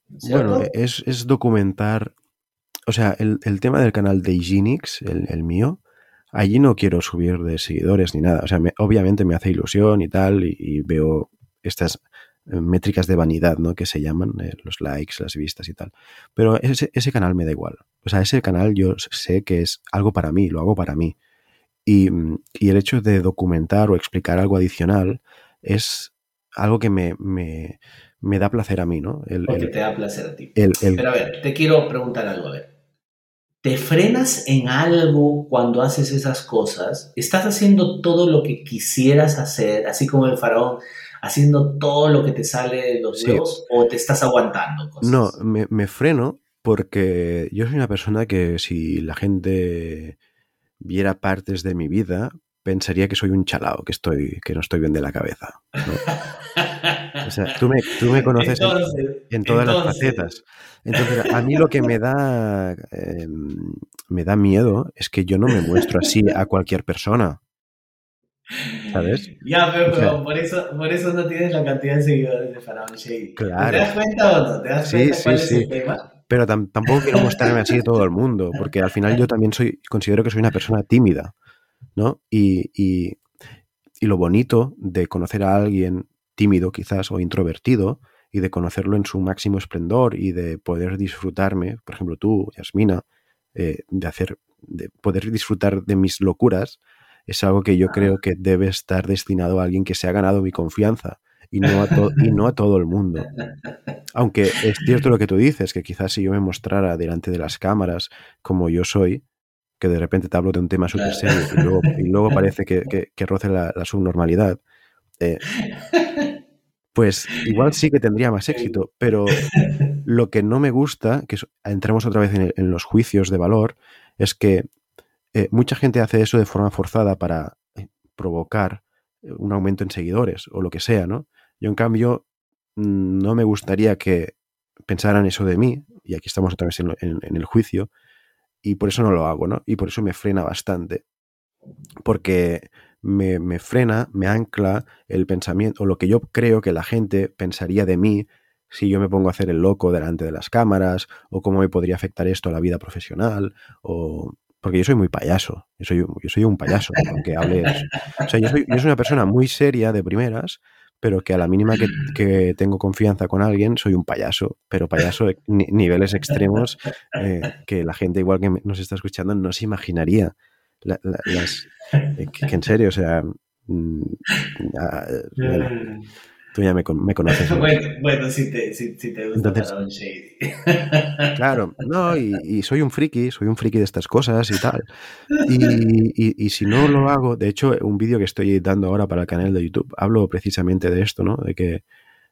Bueno, ¿Cierto? es, es documentar, o sea, el, el tema del canal de Hygienix, el, el mío, allí no quiero subir de seguidores ni nada. O sea, me- obviamente me hace ilusión y tal, y, y veo estas eh, métricas de vanidad, ¿no? Que se llaman, eh, los likes, las vistas y tal. Pero ese, ese canal me da igual. O sea, ese canal yo sé que es algo para mí, lo hago para mí. Y, y el hecho de documentar o explicar algo adicional es algo que me, me, me da placer a mí, ¿no? El, Porque el- te da placer a ti. el- Pero a ver, te quiero preguntar algo, a ver. ¿Te frenas en algo cuando haces esas cosas? ¿Estás haciendo todo lo que quisieras hacer, así como el faraón, haciendo todo lo que te sale de los Sí. huevos, o te estás aguantando cosas? No, me, me freno porque yo soy una persona que si la gente viera partes de mi vida, pensaría que soy un chalao, que estoy, que no estoy bien de la cabeza. ¿no? O sea, tú me, tú me conoces en- Entonces, en todas las facetas. Entonces, a mí lo que me da, eh, me da miedo es que yo no me muestro así a cualquier persona. ¿Sabes? Ya, pero, O sea- pero por, eso, por eso no tienes la cantidad de seguidores de Faraón Shady. Claro. ¿Te das cuenta o no? ¿Te das Sí, cuenta sí, cuál sí. es el tema? Pero tam- tampoco quiero mostrarme así a todo el mundo, porque al final yo también soy, considero que soy una persona tímida, ¿no? Y, y- y lo bonito de conocer a alguien tímido quizás o introvertido y de conocerlo en su máximo esplendor y de poder disfrutarme, por ejemplo tú, Yasmina, eh, de hacer, de poder disfrutar de mis locuras, es algo que yo creo que debe estar destinado a alguien que se ha ganado mi confianza y no a, y no a todo el mundo. Aunque es cierto lo que tú dices, que quizás si yo me mostrara delante de las cámaras como yo soy, que de repente te hablo de un tema súper serio y luego, y luego parece que, que- que roce la, la subnormalidad, eh, pues igual sí que tendría más éxito, pero lo que no me gusta, que entramos otra vez en, el- en los juicios de valor, es que eh, mucha gente hace eso de forma forzada para eh, provocar un aumento en seguidores o lo que sea, ¿no? Yo en cambio mm, no me gustaría que pensaran eso de mí, y aquí estamos otra vez en, en- en el juicio, y por eso no lo hago, ¿no? Y por eso me frena bastante, porque me, me frena, me ancla el pensamiento, o lo que yo creo que la gente pensaría de mí si yo me pongo a hacer el loco delante de las cámaras, o cómo me podría afectar esto a la vida profesional, o... Porque yo soy muy payaso, yo soy, yo soy un payaso, aunque hable... *laughs* O sea, yo soy, yo soy una persona muy seria de primeras, pero que a la mínima que, que tengo confianza con alguien soy un payaso, pero payaso de ni- niveles extremos eh, que la gente igual que nos está escuchando no se imaginaría. La- la- las, eh, que, que en serio, o sea, mm, ah, *laughs* bueno, tú ya me, con- me conoces. ¿no? *laughs* bueno, bueno, si te, si, si te gusta Entonces- Shady. *laughs* Claro, no, y, y soy un friki, soy un friki de estas cosas y tal. Y, y- y si no lo hago, de hecho, un vídeo que estoy editando ahora para el canal de YouTube, hablo precisamente de esto, ¿no? De que,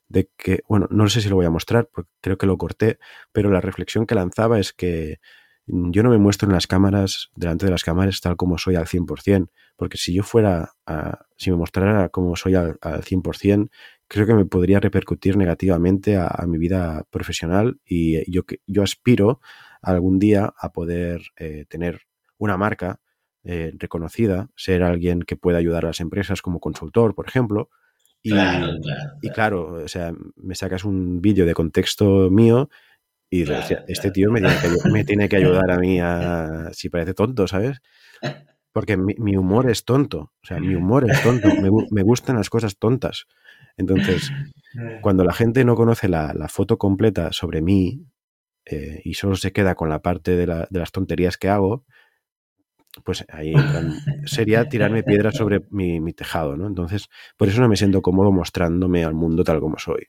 de que, bueno, no sé si lo voy a mostrar, porque creo que lo corté, pero la reflexión que lanzaba es que yo no me muestro en las cámaras, delante de las cámaras, tal como soy al 100%, porque si yo fuera, a- si me mostrara como soy al, al 100%, creo que me podría repercutir negativamente a, a mi vida profesional y yo, que- yo aspiro algún día a poder eh, tener una marca eh, reconocida, ser alguien que pueda ayudar a las empresas como consultor, por ejemplo, Y Claro, y claro, claro, o sea, me sacas un vídeo de contexto mío y dices, Claro, "Hostia, este tío me tiene, que, *laughs* me tiene que ayudar a mí a... Si parece tonto, ¿sabes? Porque mi, mi humor es tonto. O sea, mi humor es tonto. Me, gu- me gustan las cosas tontas. Entonces, cuando la gente no conoce la, la foto completa sobre mí eh, y solo se queda con la parte de, la- de las tonterías que hago, pues ahí entran- sería tirarme piedras sobre mi, mi tejado, ¿no? Entonces, por eso no me siento cómodo mostrándome al mundo tal como soy.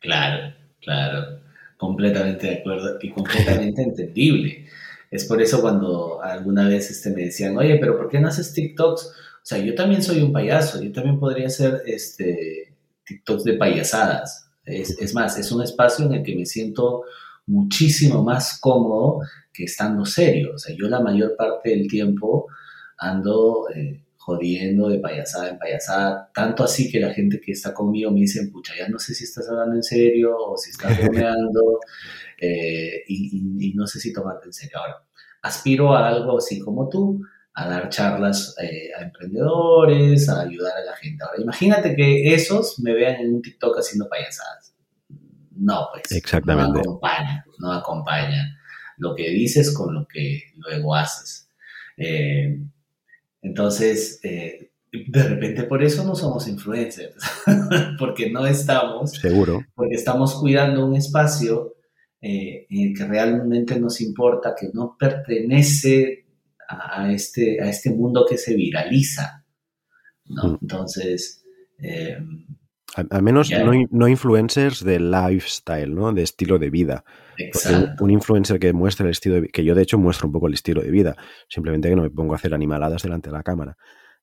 Claro, claro, completamente de acuerdo y completamente entendible. Es por eso cuando alguna vez este, me decían, oye, pero ¿por qué no haces TikToks? O sea, yo también soy un payaso, yo también podría hacer este, TikToks de payasadas. Es, es más, es un espacio en el que me siento muchísimo más cómodo que estando serio. O sea, yo la mayor parte del tiempo ando eh, jodiendo de payasada en payasada, tanto así que la gente que está conmigo me dice, pucha, ya no sé si estás hablando en serio o si estás *laughs* bromeando eh, y, y- y no sé si tomarte en serio. Ahora, aspiro a algo así como tú, a dar charlas eh, a emprendedores, a ayudar a la gente. Ahora, imagínate que esos me vean en un TikTok haciendo payasadas. No, pues. Exactamente. No acompaña, no acompaña lo que dices con lo que luego haces. Eh, entonces, eh, de repente por eso no somos influencers, *laughs* porque no estamos Seguro. porque estamos cuidando un espacio eh, en el que realmente nos importa, que no pertenece a, a este, a este mundo que se viraliza. ¿no? Mm. Entonces, eh, Al, menos Ya. no, no influencers de lifestyle, ¿no? De estilo de vida. Exacto. un influencer que muestra el estilo de que yo de hecho muestro un poco el estilo de vida, simplemente que no me pongo a hacer animaladas delante de la cámara.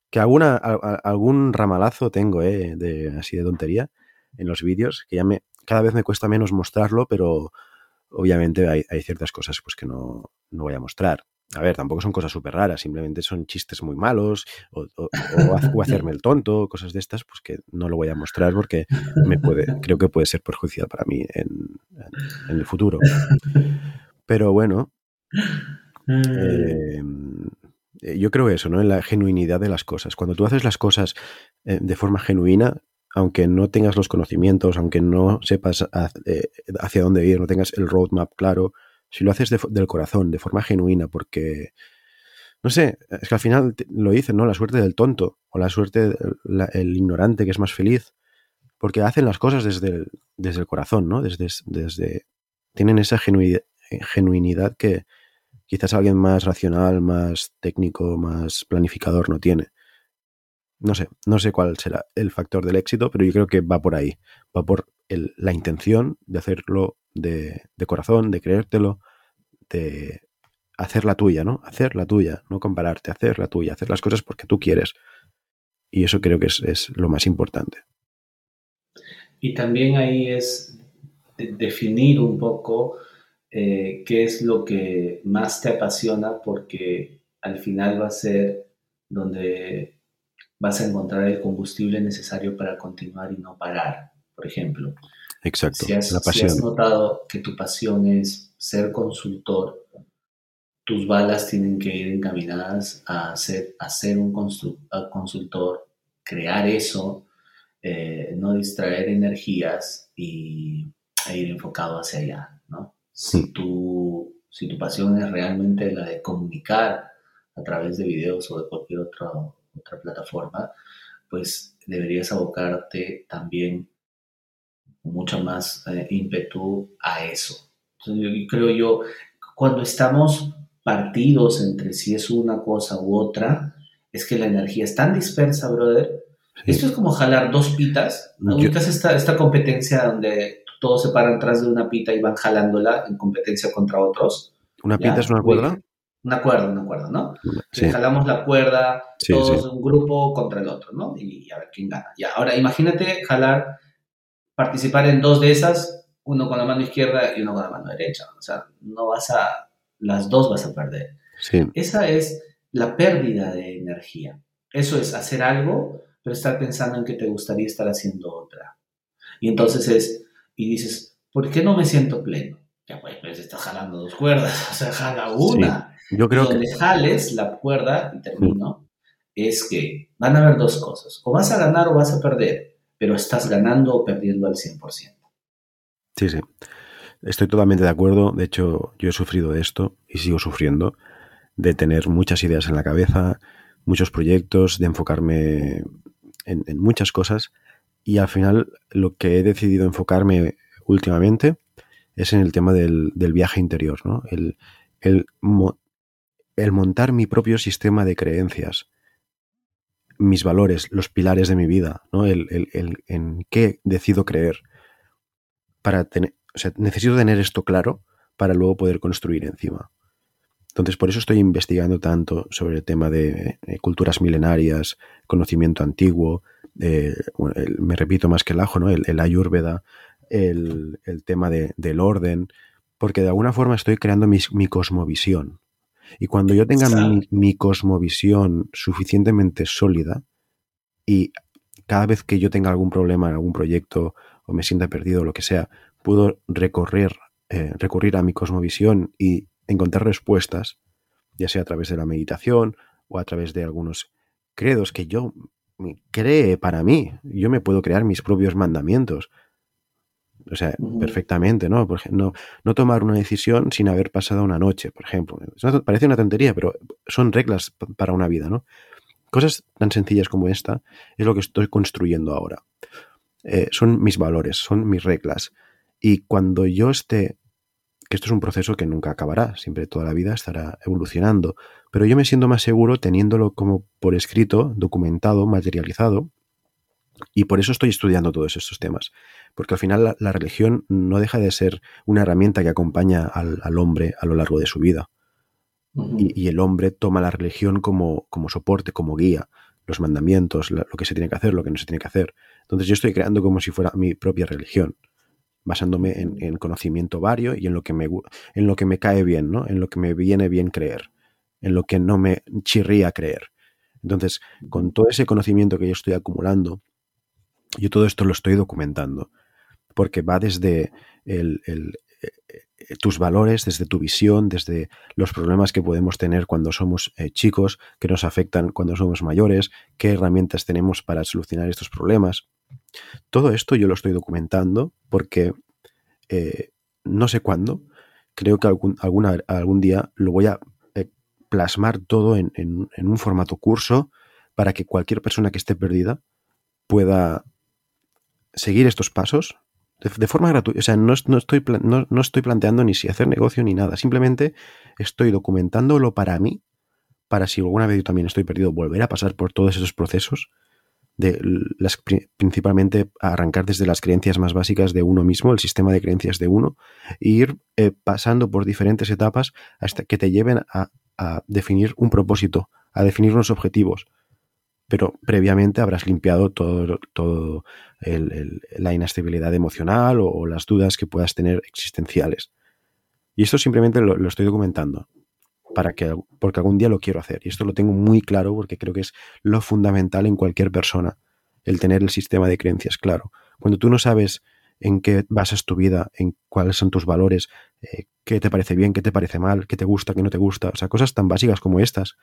Que alguna, a- a- algún ramalazo tengo, ¿eh? De, así de tontería en los vídeos, que ya me, cada vez me cuesta menos mostrarlo, pero obviamente hay, hay ciertas cosas pues que no, no voy a mostrar. A ver, tampoco son cosas súper raras, simplemente son chistes muy malos o, o- o *laughs* ha- o hacerme el tonto, cosas de estas, pues que no lo voy a mostrar porque me puede, creo que puede ser perjudicial para mí en, en- el futuro. Pero bueno, eh, eh, yo creo eso, ¿no? En la genuinidad de las cosas. Cuando tú haces las cosas eh, de forma genuina, aunque no tengas los conocimientos, aunque no sepas eh, hacia dónde ir, no tengas el roadmap claro, si lo haces del corazón, de forma genuina, porque, no sé, es que al final lo dicen, ¿no? La suerte del tonto o la suerte del el ignorante que es más feliz, porque hacen las cosas desde el, desde el corazón, ¿no? Desde, desde, tienen esa genuinidad que quizás alguien más racional, más técnico, más planificador no tiene. No sé, no sé cuál será el factor del éxito, pero yo creo que va por ahí. Va por el- la intención de hacerlo de, de corazón, de creértelo, de hacer la tuya, ¿no? Hacer la tuya, no compararte, hacer la tuya, hacer las cosas porque tú quieres. Y eso creo que es, es lo más importante. Y también ahí es de- definir un poco eh, qué es lo que más te apasiona, porque al final va a ser donde vas a encontrar el combustible necesario para continuar y no parar. Por ejemplo, Exacto, si has, la si pasión. has notado que tu pasión es ser consultor, tus balas tienen que ir encaminadas a ser, a ser un consultor, crear eso, eh, no distraer energías y e ir enfocado hacia allá, ¿no? Si tu, si tu pasión es realmente la de comunicar a través de videos o de cualquier otra, otra plataforma, pues deberías abocarte también con mucho más eh, ímpetu a eso. Entonces, yo, yo creo yo, cuando estamos partidos entre si es una cosa u otra, es que la energía es tan dispersa, brother. Sí. Esto es como jalar dos pitas. Yo- Ubicas esta, esta competencia donde todos se paran atrás de una pita y van jalándola en competencia contra otros. ¿Una ¿ya? pinta es una cuerda? Una cuerda, una cuerda, ¿no? Sí, Jalamos la cuerda, Sí, todos sí. un grupo contra el otro, ¿no? Y, a ver quién gana. Ya, ahora imagínate jalar, participar en dos de esas, uno con la mano izquierda y uno con la mano derecha. O sea, no vas a, las dos vas a perder. sí. Esa es la pérdida de energía. Eso es hacer algo, pero estar pensando en que te gustaría estar haciendo otra. Y entonces es, y dices, ¿por qué no me siento pleno? Ya pues, pues estás jalando dos cuerdas, *laughs* o sea, jala una. Yo creo y que donde jales la cuerda, y termino, es que van a haber dos cosas. O vas a ganar o vas a perder. pero estás ganando o perdiendo al 100%. Sí, sí. Estoy totalmente de acuerdo. De hecho, yo he sufrido de esto y sigo sufriendo, de tener muchas ideas en la cabeza, muchos proyectos, de enfocarme en, muchas cosas. Y al final lo que he decidido enfocarme últimamente es en el tema del, viaje interior, ¿no? El, el, el montar mi propio sistema de creencias, mis valores, los pilares de mi vida, ¿no? El, el, en qué decido creer. Para tener, o sea, necesito tener esto claro para luego poder construir encima. Entonces, por eso estoy investigando tanto sobre el tema de eh, culturas milenarias, conocimiento antiguo, eh, me repito más que el ajo, ¿no? el, ayurveda, el, tema del orden, porque de alguna forma estoy creando mi, mi cosmovisión. Y cuando yo tenga mi, cosmovisión suficientemente sólida y cada vez que yo tenga algún problema en algún proyecto o me sienta perdido o lo que sea, puedo recorrer, eh, recurrir a mi cosmovisión y encontrar respuestas, ya sea a través de la meditación o a través de algunos credos que yo cree para mí. Yo me puedo crear mis propios mandamientos. O sea, perfectamente, ¿no? no, no tomar una decisión sin haber pasado una noche, por ejemplo. parece una tontería, pero son reglas para una vida, ¿no? Cosas tan sencillas como esta es lo que estoy construyendo ahora. Eh, son mis valores, son mis reglas. Y cuando yo esté, que esto es un proceso que nunca acabará, siempre toda la vida estará evolucionando, pero yo me siento más seguro teniéndolo como por escrito, documentado, materializado, y por eso estoy estudiando todos estos temas, porque al final la, religión no deja de ser una herramienta que acompaña al, hombre a lo largo de su vida. y, el hombre toma la religión como, como soporte, como guía, los mandamientos, lo que se tiene que hacer, lo que no se tiene que hacer. Entonces yo estoy creando como si fuera mi propia religión, basándome en, conocimiento vario y en lo, que me, en lo que me cae bien, ¿no? en lo que me viene bien creer, en lo que no me chirría creer. Entonces, con todo ese conocimiento que yo estoy acumulando, yo todo esto lo estoy documentando, porque va desde el, eh, tus valores, desde tu visión, desde los problemas que podemos tener cuando somos eh, chicos, que nos afectan cuando somos mayores, qué herramientas tenemos para solucionar estos problemas. Todo esto yo lo estoy documentando porque no sé cuándo, creo que algún, algún día lo voy a plasmar todo en, en un formato curso para que cualquier persona que esté perdida pueda seguir estos pasos de, forma gratuita. O sea, no, estoy, no, estoy planteando ni si hacer negocio ni nada. Simplemente estoy documentándolo para mí, para si alguna vez yo también estoy perdido, volver a pasar por todos esos procesos, de las, principalmente arrancar desde las creencias más básicas de uno mismo, el sistema de creencias de uno, e ir eh, pasando por diferentes etapas hasta que te lleven a definir un propósito, a definir unos objetivos, pero previamente habrás limpiado todo, la inestabilidad emocional o, las dudas que puedas tener existenciales. Y esto simplemente lo, estoy documentando para que, porque algún día lo quiero hacer. Y esto lo tengo muy claro porque creo que es lo fundamental en cualquier persona, el tener el sistema de creencias claro. Cuando tú no sabes en qué basas tu vida, en cuáles son tus valores, eh, qué te parece bien, qué te parece mal, qué te gusta, qué no te gusta, o sea, cosas tan básicas como estas,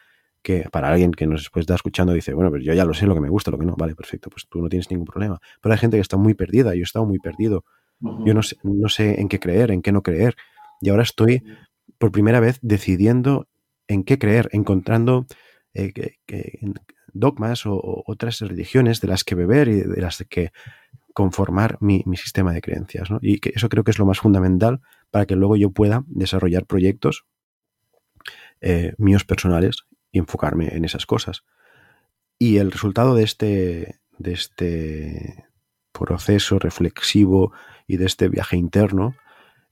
que para alguien que nos está escuchando dice, bueno, pues yo ya lo sé lo que me gusta, lo que no, vale, perfecto, pues tú no tienes ningún problema. Pero hay gente que está muy perdida, yo he estado muy perdido, yo no sé, no sé en qué creer, en qué no creer, y ahora estoy por primera vez decidiendo en qué creer, encontrando eh, dogmas o, otras religiones de las que beber y de las que conformar mi, sistema de creencias. Y que eso creo que es lo más fundamental para que luego yo pueda desarrollar proyectos eh, míos personales y enfocarme en esas cosas. Y el resultado de este, de este proceso reflexivo y de este viaje interno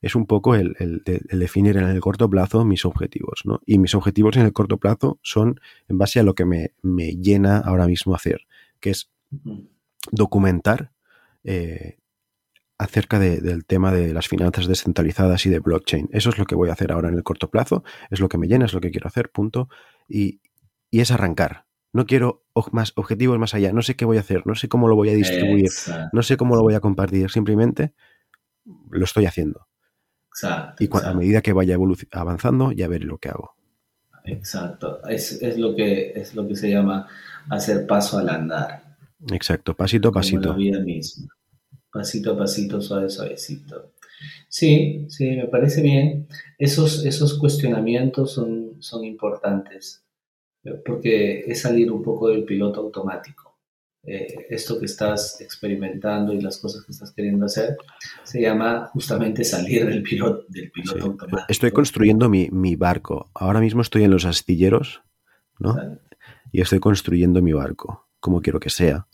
es un poco el, definir en el corto plazo mis objetivos. ¿no? Y mis objetivos en el corto plazo son en base a lo que me, llena ahora mismo hacer, que es documentar eh, acerca del tema de las finanzas descentralizadas y de blockchain. Eso es lo que voy a hacer ahora en el corto plazo, es lo que me llena, es lo que quiero hacer, punto. Y, es arrancar. No quiero más objetivos más allá, no sé qué voy a hacer, no sé cómo lo voy a distribuir, no sé cómo lo voy a compartir, simplemente lo estoy haciendo. y a medida que vaya avanzando, ya veré lo que hago. Exacto, es, lo que, es lo que se llama hacer paso al andar. Exacto, pasito a como pasito. la vida misma. Pasito a pasito, suave, suavecito. Sí, sí, me parece bien. Esos, esos cuestionamientos son, son importantes, eh, porque es salir un poco del piloto automático. Eh, esto que estás experimentando y las cosas que estás queriendo hacer se llama justamente salir del piloto, del piloto Sí. automático. Estoy construyendo mi, mi barco. Ahora mismo estoy en los astilleros, ¿no? ¿Vale? Y estoy construyendo mi barco, como quiero que sea.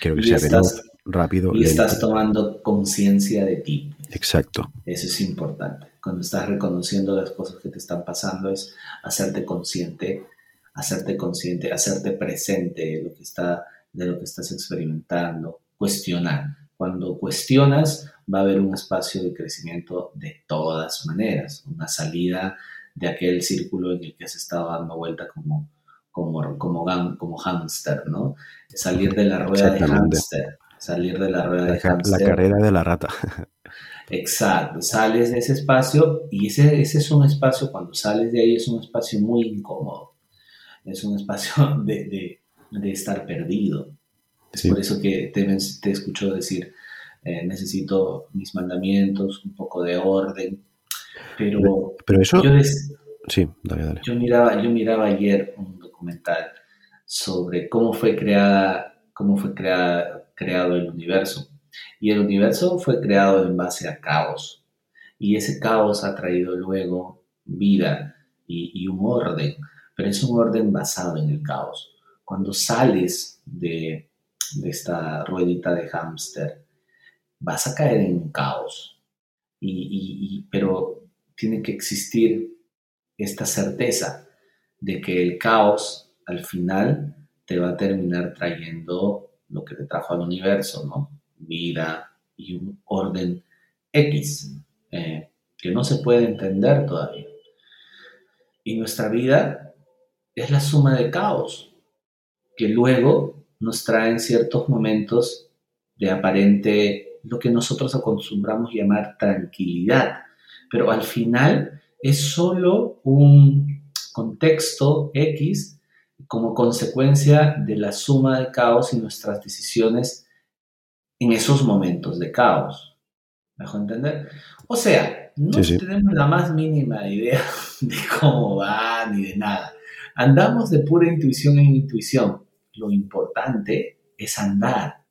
Quiero que Y sea estás- rápido, Y lento. estás tomando conciencia de ti. Exacto. Eso es importante. Cuando estás reconociendo las cosas que te están pasando es hacerte consciente, hacerte consciente, hacerte presente de lo que está, de lo que estás experimentando, cuestionar. Cuando cuestionas va a haber un espacio de crecimiento de todas maneras, una salida de aquel círculo en el que has estado dando vuelta como como como como hámster, ¿no? Salir de la rueda de hámster, salir de la rueda de La, carrera de la rata. *laughs* Exacto, sales de ese espacio y ese, ese es un espacio, cuando sales de ahí es un espacio muy incómodo, es un espacio *laughs* de, de- de estar perdido. Es Sí. por eso que te, te escucho decir, eh, necesito mis mandamientos, un poco de orden, pero Pero eso... yo, des- Sí, dale, dale. yo miraba, yo miraba ayer un documental sobre cómo fue creada, cómo fue creada, creado el universo. Y el universo fue creado en base a caos. Y ese caos ha traído luego vida y, un orden, pero es un orden basado en el caos. Cuando sales de, de esta ruedita de hámster, vas a caer en un caos. Y, y- y- pero tiene que existir esta certeza de que el caos al final te va a terminar trayendo lo que te trajo al universo, ¿no? Vida y un orden X, eh, que no se puede entender todavía. Y nuestra vida es la suma de caos, que luego nos traen ciertos momentos de aparente, lo que nosotros acostumbramos llamar tranquilidad, pero al final es solo un contexto X como consecuencia de la suma de caos y nuestras decisiones en esos momentos de caos. ¿Me dejo entender? O sea, no Sí, sí. tenemos la más mínima idea *laughs* de cómo va ni de nada. Andamos de pura intuición en intuición. Lo importante es andar.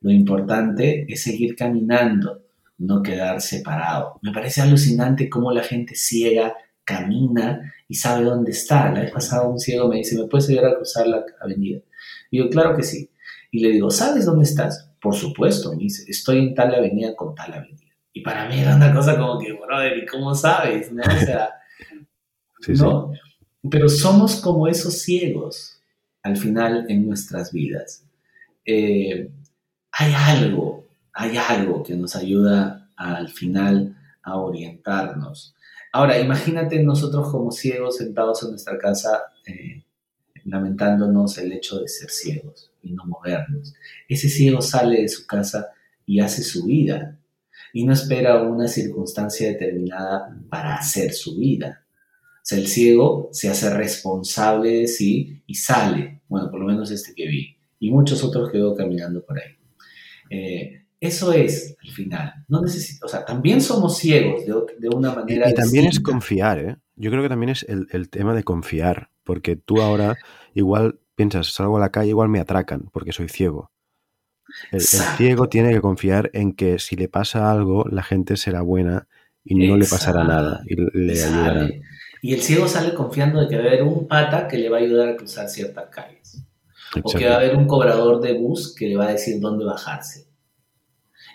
Lo importante es seguir caminando, no quedarse parado. Me parece alucinante cómo la gente ciega camina y sabe dónde está. La vez pasada un ciego me dice, ¿me puedes ayudar a cruzar la avenida? Y yo, claro que sí. Y le digo, ¿sabes dónde estás? Por supuesto, me dice, estoy en tal avenida con tal avenida. Y para mí era una cosa como que, brother, ¿y cómo sabes? ¿No? O sea, *laughs* Sí, sí. ¿no? Pero somos como esos ciegos al final en nuestras vidas. Eh, hay algo, hay algo que nos ayuda al final a orientarnos. Ahora, imagínate nosotros como ciegos sentados en nuestra casa eh, lamentándonos el hecho de ser ciegos y no movernos. Ese ciego sale de su casa y hace su vida y no espera una circunstancia determinada para hacer su vida. O sea, el ciego se hace responsable de sí y sale. Bueno, por lo menos este que vi. Y muchos otros que caminando por ahí. Eh, eso es, al final. No necesito, o sea, también somos ciegos de, de una Y, manera y también es confiar, ¿eh? Yo creo que también es el, el tema de confiar, porque tú ahora igual piensas, salgo a la calle, igual me atracan, porque soy ciego. El, el Exacto. ciego tiene que confiar en que si le pasa algo, la gente será buena y no le pasará Exacto. nada y le Y ayudará. sale. Y el ciego sale confiando de que va a haber un pata que le va a ayudar a cruzar ciertas calles. O que va a Exacto. haber un cobrador de bus que le va a decir dónde bajarse.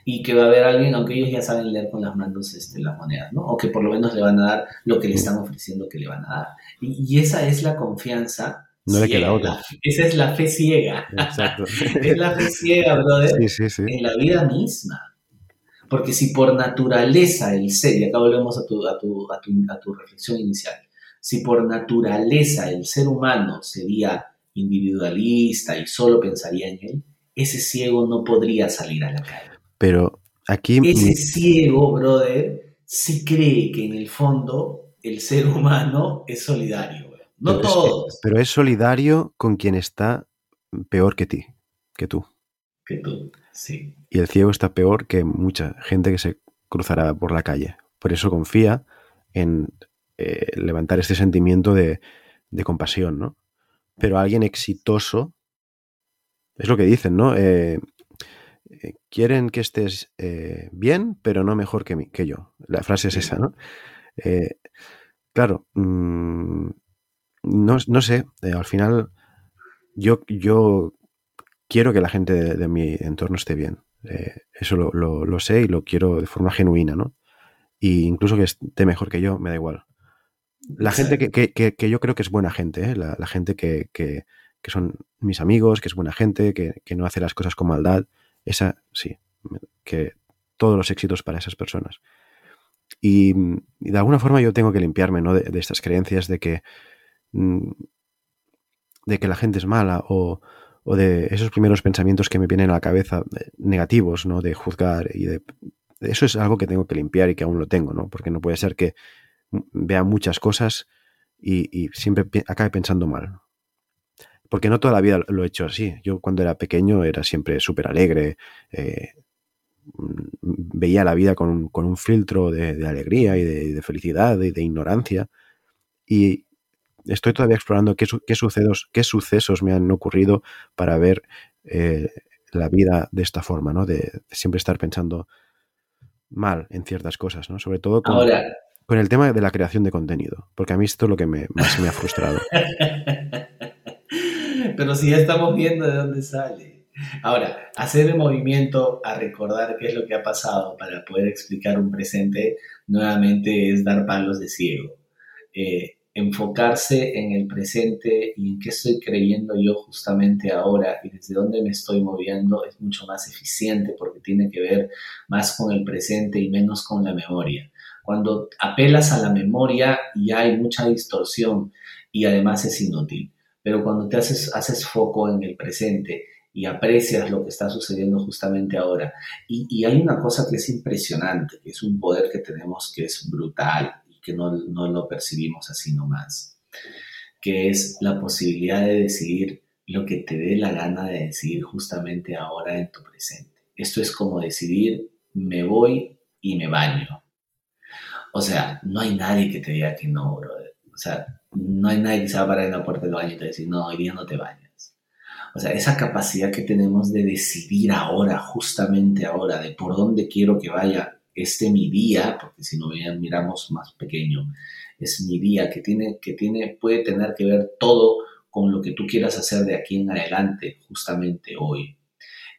Y que va a haber alguien, aunque ellos ya saben leer con las manos este, las monedas, ¿no? O que por lo menos le van a dar lo que le están ofreciendo que le van a dar. Y, y esa es la confianza. No le queda otra. esa es la fe ciega. Exacto. *laughs* es la fe ciega, brother Sí, sí, sí. en la vida misma. Porque si por naturaleza el ser, y acá volvemos a tu, a tu, a tu, a tu reflexión inicial, si por naturaleza el ser humano sería individualista y solo pensaría en él, ese ciego no podría salir a la calle. Pero aquí Ese ciego, brother, sí cree que en el fondo el ser humano es solidario. No Pero es que- todos. pero es solidario con quien está peor que ti. que tú. Que tú, sí. Y el ciego está peor que mucha gente que se cruzará por la calle. Por eso confía en eh, levantar este sentimiento de, de, compasión, ¿no? Pero alguien exitoso, es lo que dicen, ¿no? Eh, eh, quieren que estés bien, pero no mejor que, mí, que yo. La frase es esa, ¿no? claro, mmm, no, no, sé, al final yo, yo quiero que la gente de, de mi entorno esté bien. eso lo, lo, lo, sé y lo quiero de forma genuina, ¿no? Y incluso que esté mejor que yo, me da igual. La gente que, que, que, yo creo que es buena gente, ¿eh? la, la, gente que, que, son mis amigos, que es buena gente, que, no hace las cosas con maldad, esa sí, que todos los éxitos para esas personas. Y, de alguna forma yo tengo que limpiarme ¿no? de, de, estas creencias de que, mm, de que la gente es mala o, o, de esos primeros pensamientos que me vienen a la cabeza eh, negativos, ¿no? de juzgar y de... Eso es algo que tengo que limpiar y que aún lo tengo, ¿no? Porque no puede ser que vea muchas cosas y, y siempre acabe pensando mal. Porque no toda la vida lo he hecho así. Yo cuando era pequeño era siempre súper alegre, eh, veía la vida con un, con un filtro de, de, alegría y de, de felicidad y de, de, ignorancia. Y estoy todavía explorando qué, qué, sucesos, qué sucesos me han ocurrido para ver eh, la vida de esta forma, ¿no? De, siempre estar pensando mal en ciertas cosas, ¿no? Sobre todo con, Ahora, con el tema de la creación de contenido, porque a mí esto es lo que me, más me ha frustrado. *laughs* Pero si ya estamos viendo de dónde sale. Ahora, hacer el movimiento a recordar qué es lo que ha pasado para poder explicar un presente, nuevamente es dar palos de ciego. Eh, enfocarse en el presente y en qué estoy creyendo yo justamente ahora y desde dónde me estoy moviendo es mucho más eficiente porque tiene que ver más con el presente y menos con la memoria. Cuando apelas a la memoria ya hay mucha distorsión y además es inútil. Pero cuando te haces, haces foco en el presente y aprecias lo que está sucediendo justamente ahora. Y, y, hay una cosa que es impresionante, que es un poder que tenemos que es brutal y que no, no lo percibimos así nomás, que es la posibilidad de decidir lo que te dé la gana de decidir justamente ahora en tu presente. Esto es como decidir, me voy y me baño. O sea, no hay nadie que te diga que no, brother. O sea, no hay nadie que se va a parar en la puerta del baño y te decir, no, hoy día no te bañas. O sea, esa capacidad que tenemos de decidir ahora, justamente ahora, de por dónde quiero que vaya este mi día, porque si no miramos más pequeño, es mi día que tiene, que tiene, puede tener que ver todo con lo que tú quieras hacer de aquí en adelante, justamente hoy.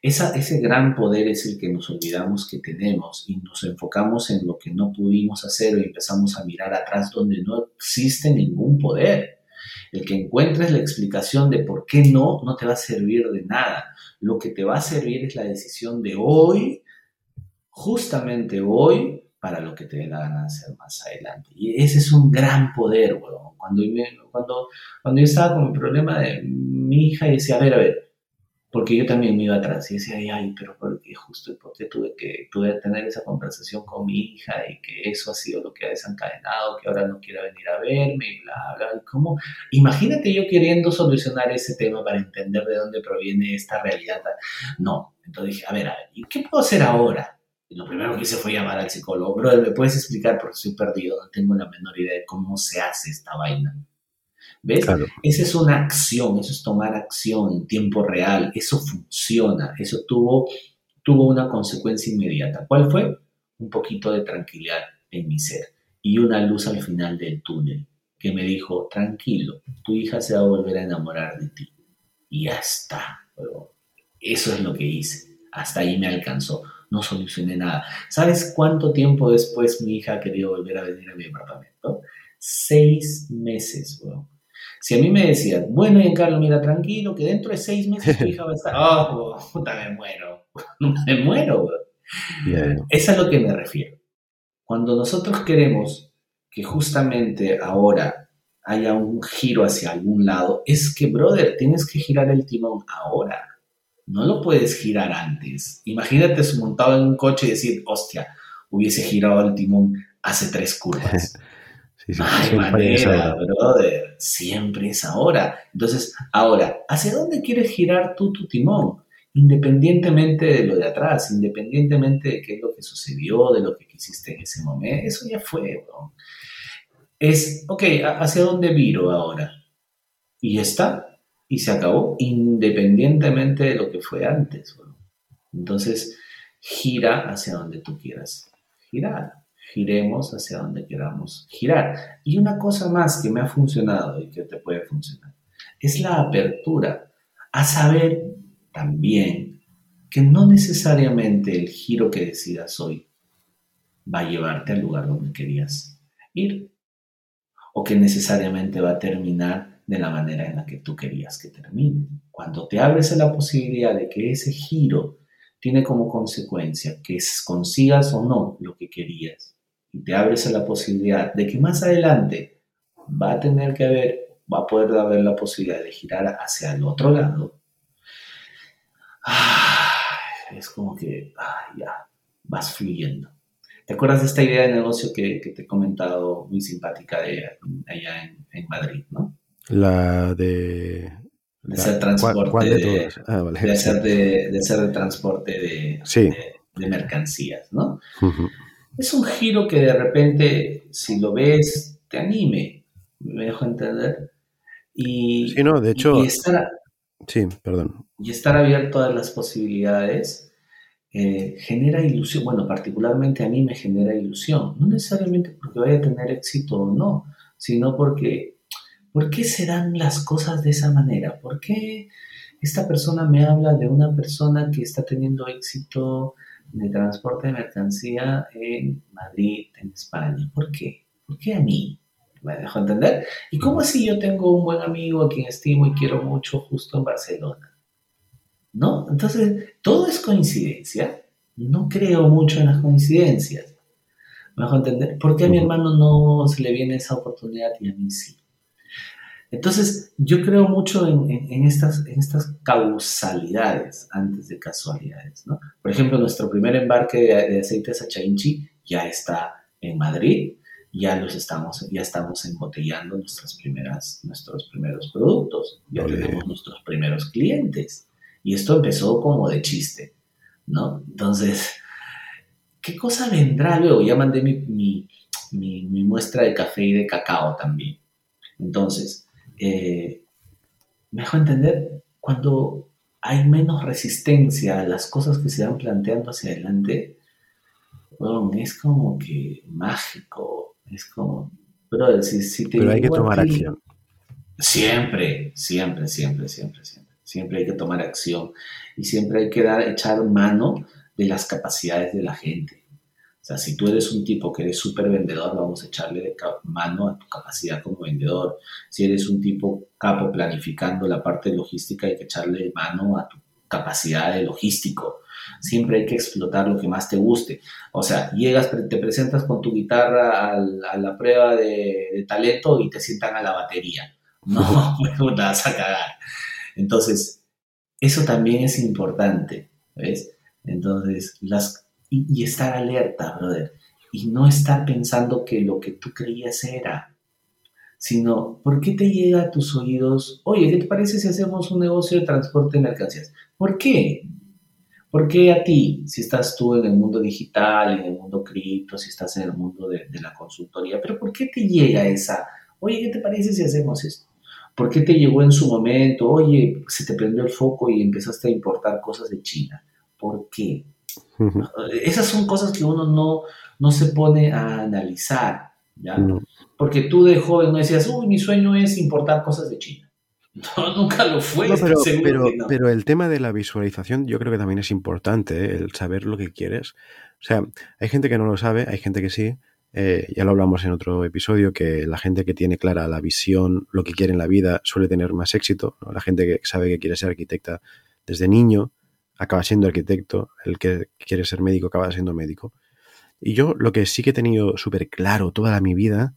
Ese gran poder es el que nos olvidamos que tenemos y nos enfocamos en lo que no pudimos hacer y empezamos a mirar atrás donde no existe ningún poder. El que encuentres la explicación de por qué no, no te va a servir de nada. Lo que te va a servir es la decisión de hoy, justamente hoy, para lo que te dé la gana de hacer más adelante. Y ese es un gran poder. Cuando, cuando, cuando yo estaba con el problema de mi hija y decía, a ver, a ver, porque yo también me iba atrás y decía, ay, ay pero porque justo porque tuve que tuve que tener esa conversación con mi hija y que eso ha sido lo que ha desencadenado, que ahora no quiera venir a verme y bla, bla, y cómo, imagínate yo queriendo solucionar ese tema para entender de dónde proviene esta realidad. No, entonces dije, a ver, a ver, ¿y qué puedo hacer ahora? Y lo primero que hice fue llamar al psicólogo, brother, ¿me puedes explicar? Porque estoy perdido, no tengo la menor idea de cómo se hace esta vaina. ¿Ves? Claro. Esa es una acción, eso es tomar acción en tiempo real, eso funciona, eso tuvo, tuvo una consecuencia inmediata. ¿Cuál fue? Un poquito de tranquilidad en mi ser y una luz al final del túnel que me dijo, tranquilo, tu hija se va a volver a enamorar de ti. Y ya está. Eso es lo que hice. Hasta ahí me alcanzó. No solucioné nada. ¿Sabes cuánto tiempo después mi hija quería volver a venir a mi apartamento? Seis meses, weón. Si a mí me decían, bueno, Giancarlo, mira, tranquilo, que dentro de seis meses tu *laughs* hija va a estar, oh, puta, me muero, *laughs* me muero. Yeah. Es a lo que me refiero. Cuando nosotros queremos que justamente ahora haya un giro hacia algún lado, es que, brother, tienes que girar el timón ahora. No lo puedes girar antes. Imagínate montado en un coche y decir, hostia, hubiese girado el timón hace tres curvas. *laughs* Sí, sí, Ay, manera, brother, siempre es ahora. Entonces, ahora, ¿hacia dónde quieres girar tú tu timón? independientemente de lo de atrás, independientemente de qué es lo que sucedió, de lo que quisiste en ese momento, eso ya fue, ¿no? Es, ok, ¿hacia dónde viro ahora? Y está, y se acabó, independientemente de lo que fue antes. Entonces, gira hacia donde tú quieras girar. Giremos hacia donde queramos girar. Y una cosa más que me ha funcionado y que te puede funcionar es la apertura a saber también que no necesariamente el giro que decidas hoy va a llevarte al lugar donde querías ir o que necesariamente va a terminar de la manera en la que tú querías que termine. Cuando te abres a la posibilidad de que ese giro tiene como consecuencia que consigas o no lo que querías y te abres a la posibilidad de que más adelante va a tener que haber, va a poder haber la posibilidad de girar hacia el otro lado, es como que ya vas fluyendo. ¿Te acuerdas de esta idea de negocio que, te he comentado muy simpática de allá en Madrid, no? La de de ser transporte de, ah, de, ser de, transporte de, de, mercancías, ¿no? Es un giro que de repente, si lo ves, te anime, me dejo entender. Y, sí, no, de hecho... Y estar, sí, perdón. Y estar abierto a las posibilidades eh, genera ilusión, bueno, particularmente a mí me genera ilusión, no necesariamente porque vaya a tener éxito o no, sino porque ¿Por qué se dan las cosas de esa manera? ¿Por qué esta persona me habla de una persona que está teniendo éxito de transporte de mercancía en Madrid, en España? ¿Por qué? ¿Por qué a mí? ¿Me dejo entender? ¿Y cómo así yo tengo un buen amigo a quien estimo y quiero mucho justo en Barcelona? ¿No? Entonces, todo es coincidencia. No creo mucho en las coincidencias. ¿Me dejo entender? ¿Por qué a mi hermano no se le viene esa oportunidad y a mí sí? Entonces, yo creo mucho en, estas, en estas causalidades antes de casualidades, ¿no? Por ejemplo, nuestro primer embarque de, aceites a Chainchi ya está en Madrid, ya los estamos, ya estamos embotellando nuestras primeras, nuestros primeros productos, ya tenemos nuestros primeros clientes. Y esto empezó como de chiste, ¿no? Entonces, ¿qué cosa vendrá luego? Ya mandé mi, mi muestra de café y de cacao también. Entonces, eh, me dejo entender, cuando hay menos resistencia a las cosas que se van planteando hacia adelante, es como que mágico, es como, pero si, Pero hay que tomar acción. Siempre, siempre, siempre, siempre, siempre. Siempre hay que tomar acción y siempre hay que dar, echar mano de las capacidades de la gente. O sea, si tú eres un tipo que eres súper vendedor, vamos a echarle mano a tu capacidad como vendedor. Si eres un tipo capo planificando la parte logística, hay que echarle mano a tu capacidad de logístico. Siempre hay que explotar lo que más te guste. O sea, llegas, te presentas con tu guitarra a la prueba de, talento y te sientan a la batería. *laughs* No, me vas a cagar. Entonces, eso también es importante, ¿ves? Entonces, las, y, estar alerta, brother. Y no estar pensando que lo que tú creías era, sino, ¿por qué te llega a tus oídos, oye, ¿qué te parece si hacemos un negocio de transporte de mercancías? ¿Por qué? ¿Por qué a ti, si estás tú en el mundo digital, en el mundo cripto, si estás en el mundo de, de la consultoría, pero ¿por qué te llega esa, oye, ¿qué te parece si hacemos esto? ¿Por qué te llegó en su momento, oye, se te prendió el foco y empezaste a importar cosas de China? ¿Por qué? Esas son cosas que uno no, no se pone a analizar, ¿ya? Porque tú de joven no decías, uy, mi sueño es importar cosas de China. *laughs* No, nunca lo fue. pero, pero, el tema de la visualización yo creo que también es importante, ¿eh? el saber lo que quieres. O sea, hay gente que no lo sabe, hay gente que sí. Eh, ya lo hablamos en otro episodio, que la gente que tiene clara la visión, lo que quiere en la vida, suele tener más éxito. La gente que sabe que quiere ser arquitecta desde niño, acaba siendo arquitecto, el que quiere ser médico acaba siendo médico. Y yo lo que sí que he tenido súper claro toda mi vida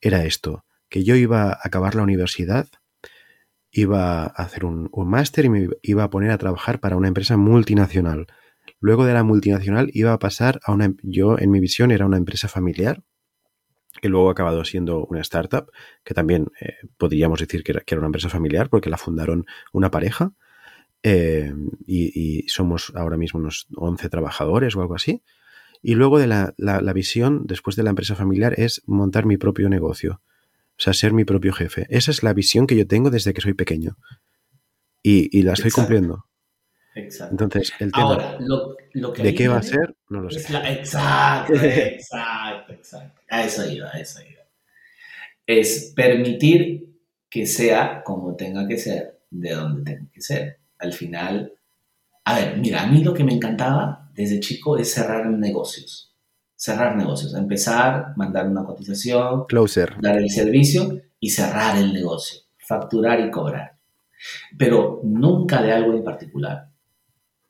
era esto, que yo iba a acabar la universidad, iba a hacer un, máster y me iba a poner a trabajar para una empresa multinacional. Luego de la multinacional iba a pasar a una... Yo en mi visión era una empresa familiar, que luego ha acabado siendo una startup, que también eh, podríamos decir era, que era, una empresa familiar porque la fundaron una pareja eh, y, y somos ahora mismo unos 11 trabajadores o algo así. Y luego de la, la- la visión, después de la empresa familiar, es montar mi propio negocio. O sea, ser mi propio jefe. Esa es la visión que yo tengo desde que soy pequeño. Y, y la estoy Exacto. cumpliendo. Exacto. Entonces, el tema Ahora, lo, lo que de qué va a ser, no lo sé. la- exacto, exacto, exacto. A eso iba, a eso iba. Es permitir que sea como tenga que ser, de donde tenga que ser. Al final, a ver, mira, a mí lo que me encantaba desde chico es cerrar negocios. Cerrar negocios, empezar, mandar una cotización, Closer. dar el servicio y cerrar el negocio, facturar y cobrar. Pero nunca de algo en particular.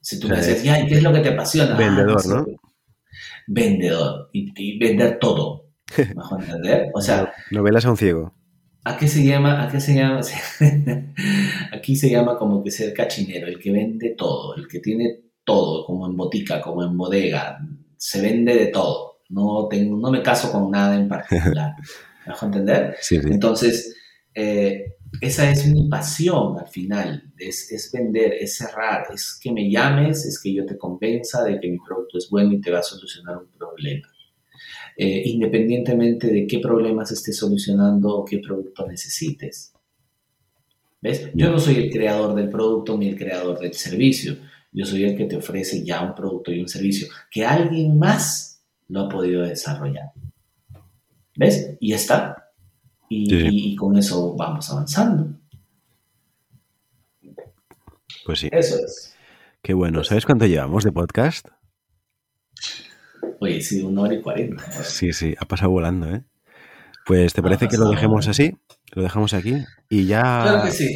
Si tú O sea, me dices, es ya, ¿y qué es lo que te apasiona? Ah, vendedor, sé, ¿no? Vendedor. Y, y vender todo. *laughs* ¿Me dejo entender? O sea, Novelas a un ciego. ¿A qué se llama? ¿A qué se llama? *laughs* Aquí se llama como que ser cachinero, el que vende todo, el que tiene todo, como en botica, como en bodega. Se vende de todo. No, tengo, no me caso con nada en particular. *laughs* ¿Me dejo entender? Sí, sí. Entonces, eh, esa es mi pasión al final, es, es vender, es cerrar, es que me llames, es que yo te convenza de que mi producto es bueno y te va a solucionar un problema. Eh, independientemente de qué problemas estés solucionando o qué producto necesites. ¿Ves? Yo no soy el creador del producto ni el creador del servicio. Yo soy el que te ofrece ya un producto y un servicio que alguien más lo ha podido desarrollar. ¿Ves? Y ya está. Y, Sí, sí. y- y con eso vamos avanzando. Pues sí. Eso es. Qué bueno. ¿Sabes cuánto llevamos de podcast? Oye, sí, una hora y cuarenta. ¿no? Sí, sí, ha pasado volando, ¿eh? Pues, ¿te parece que lo dejemos así? Lo dejamos aquí. Y ya, Claro que sí.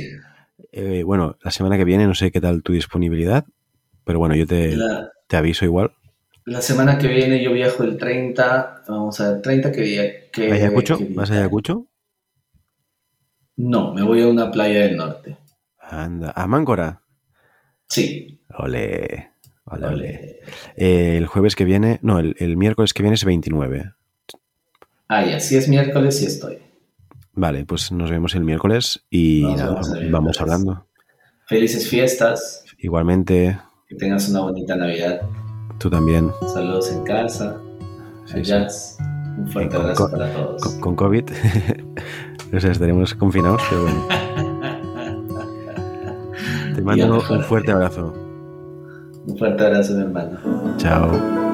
eh, bueno, la semana que viene no sé qué tal tu disponibilidad, pero bueno, yo te, La, te aviso igual. la semana que viene yo viajo el 30. Vamos a ver, 30 que día. Que, ¿Ayacucho? que ¿Vas a. Ayacucho? No, me voy a una playa del norte. Anda. ¿A Máncora? Sí. Ole. Ole. Ole. Eh, el jueves que viene, no, el, el miércoles que viene es 29. Ah, ya, si es miércoles, sí estoy. Vale, pues nos vemos el miércoles y Nos nada, vamos hablando. Felices fiestas. Igualmente, Que tengas una bonita Navidad. tú también, Saludos en casa. Sí. Un fuerte abrazo con- para todos. con, con COVID. *laughs* o sea, estaremos confinados, pero bueno. *laughs* Te mando un fuerte abrazo. Un fuerte abrazo, mi hermano. Chao.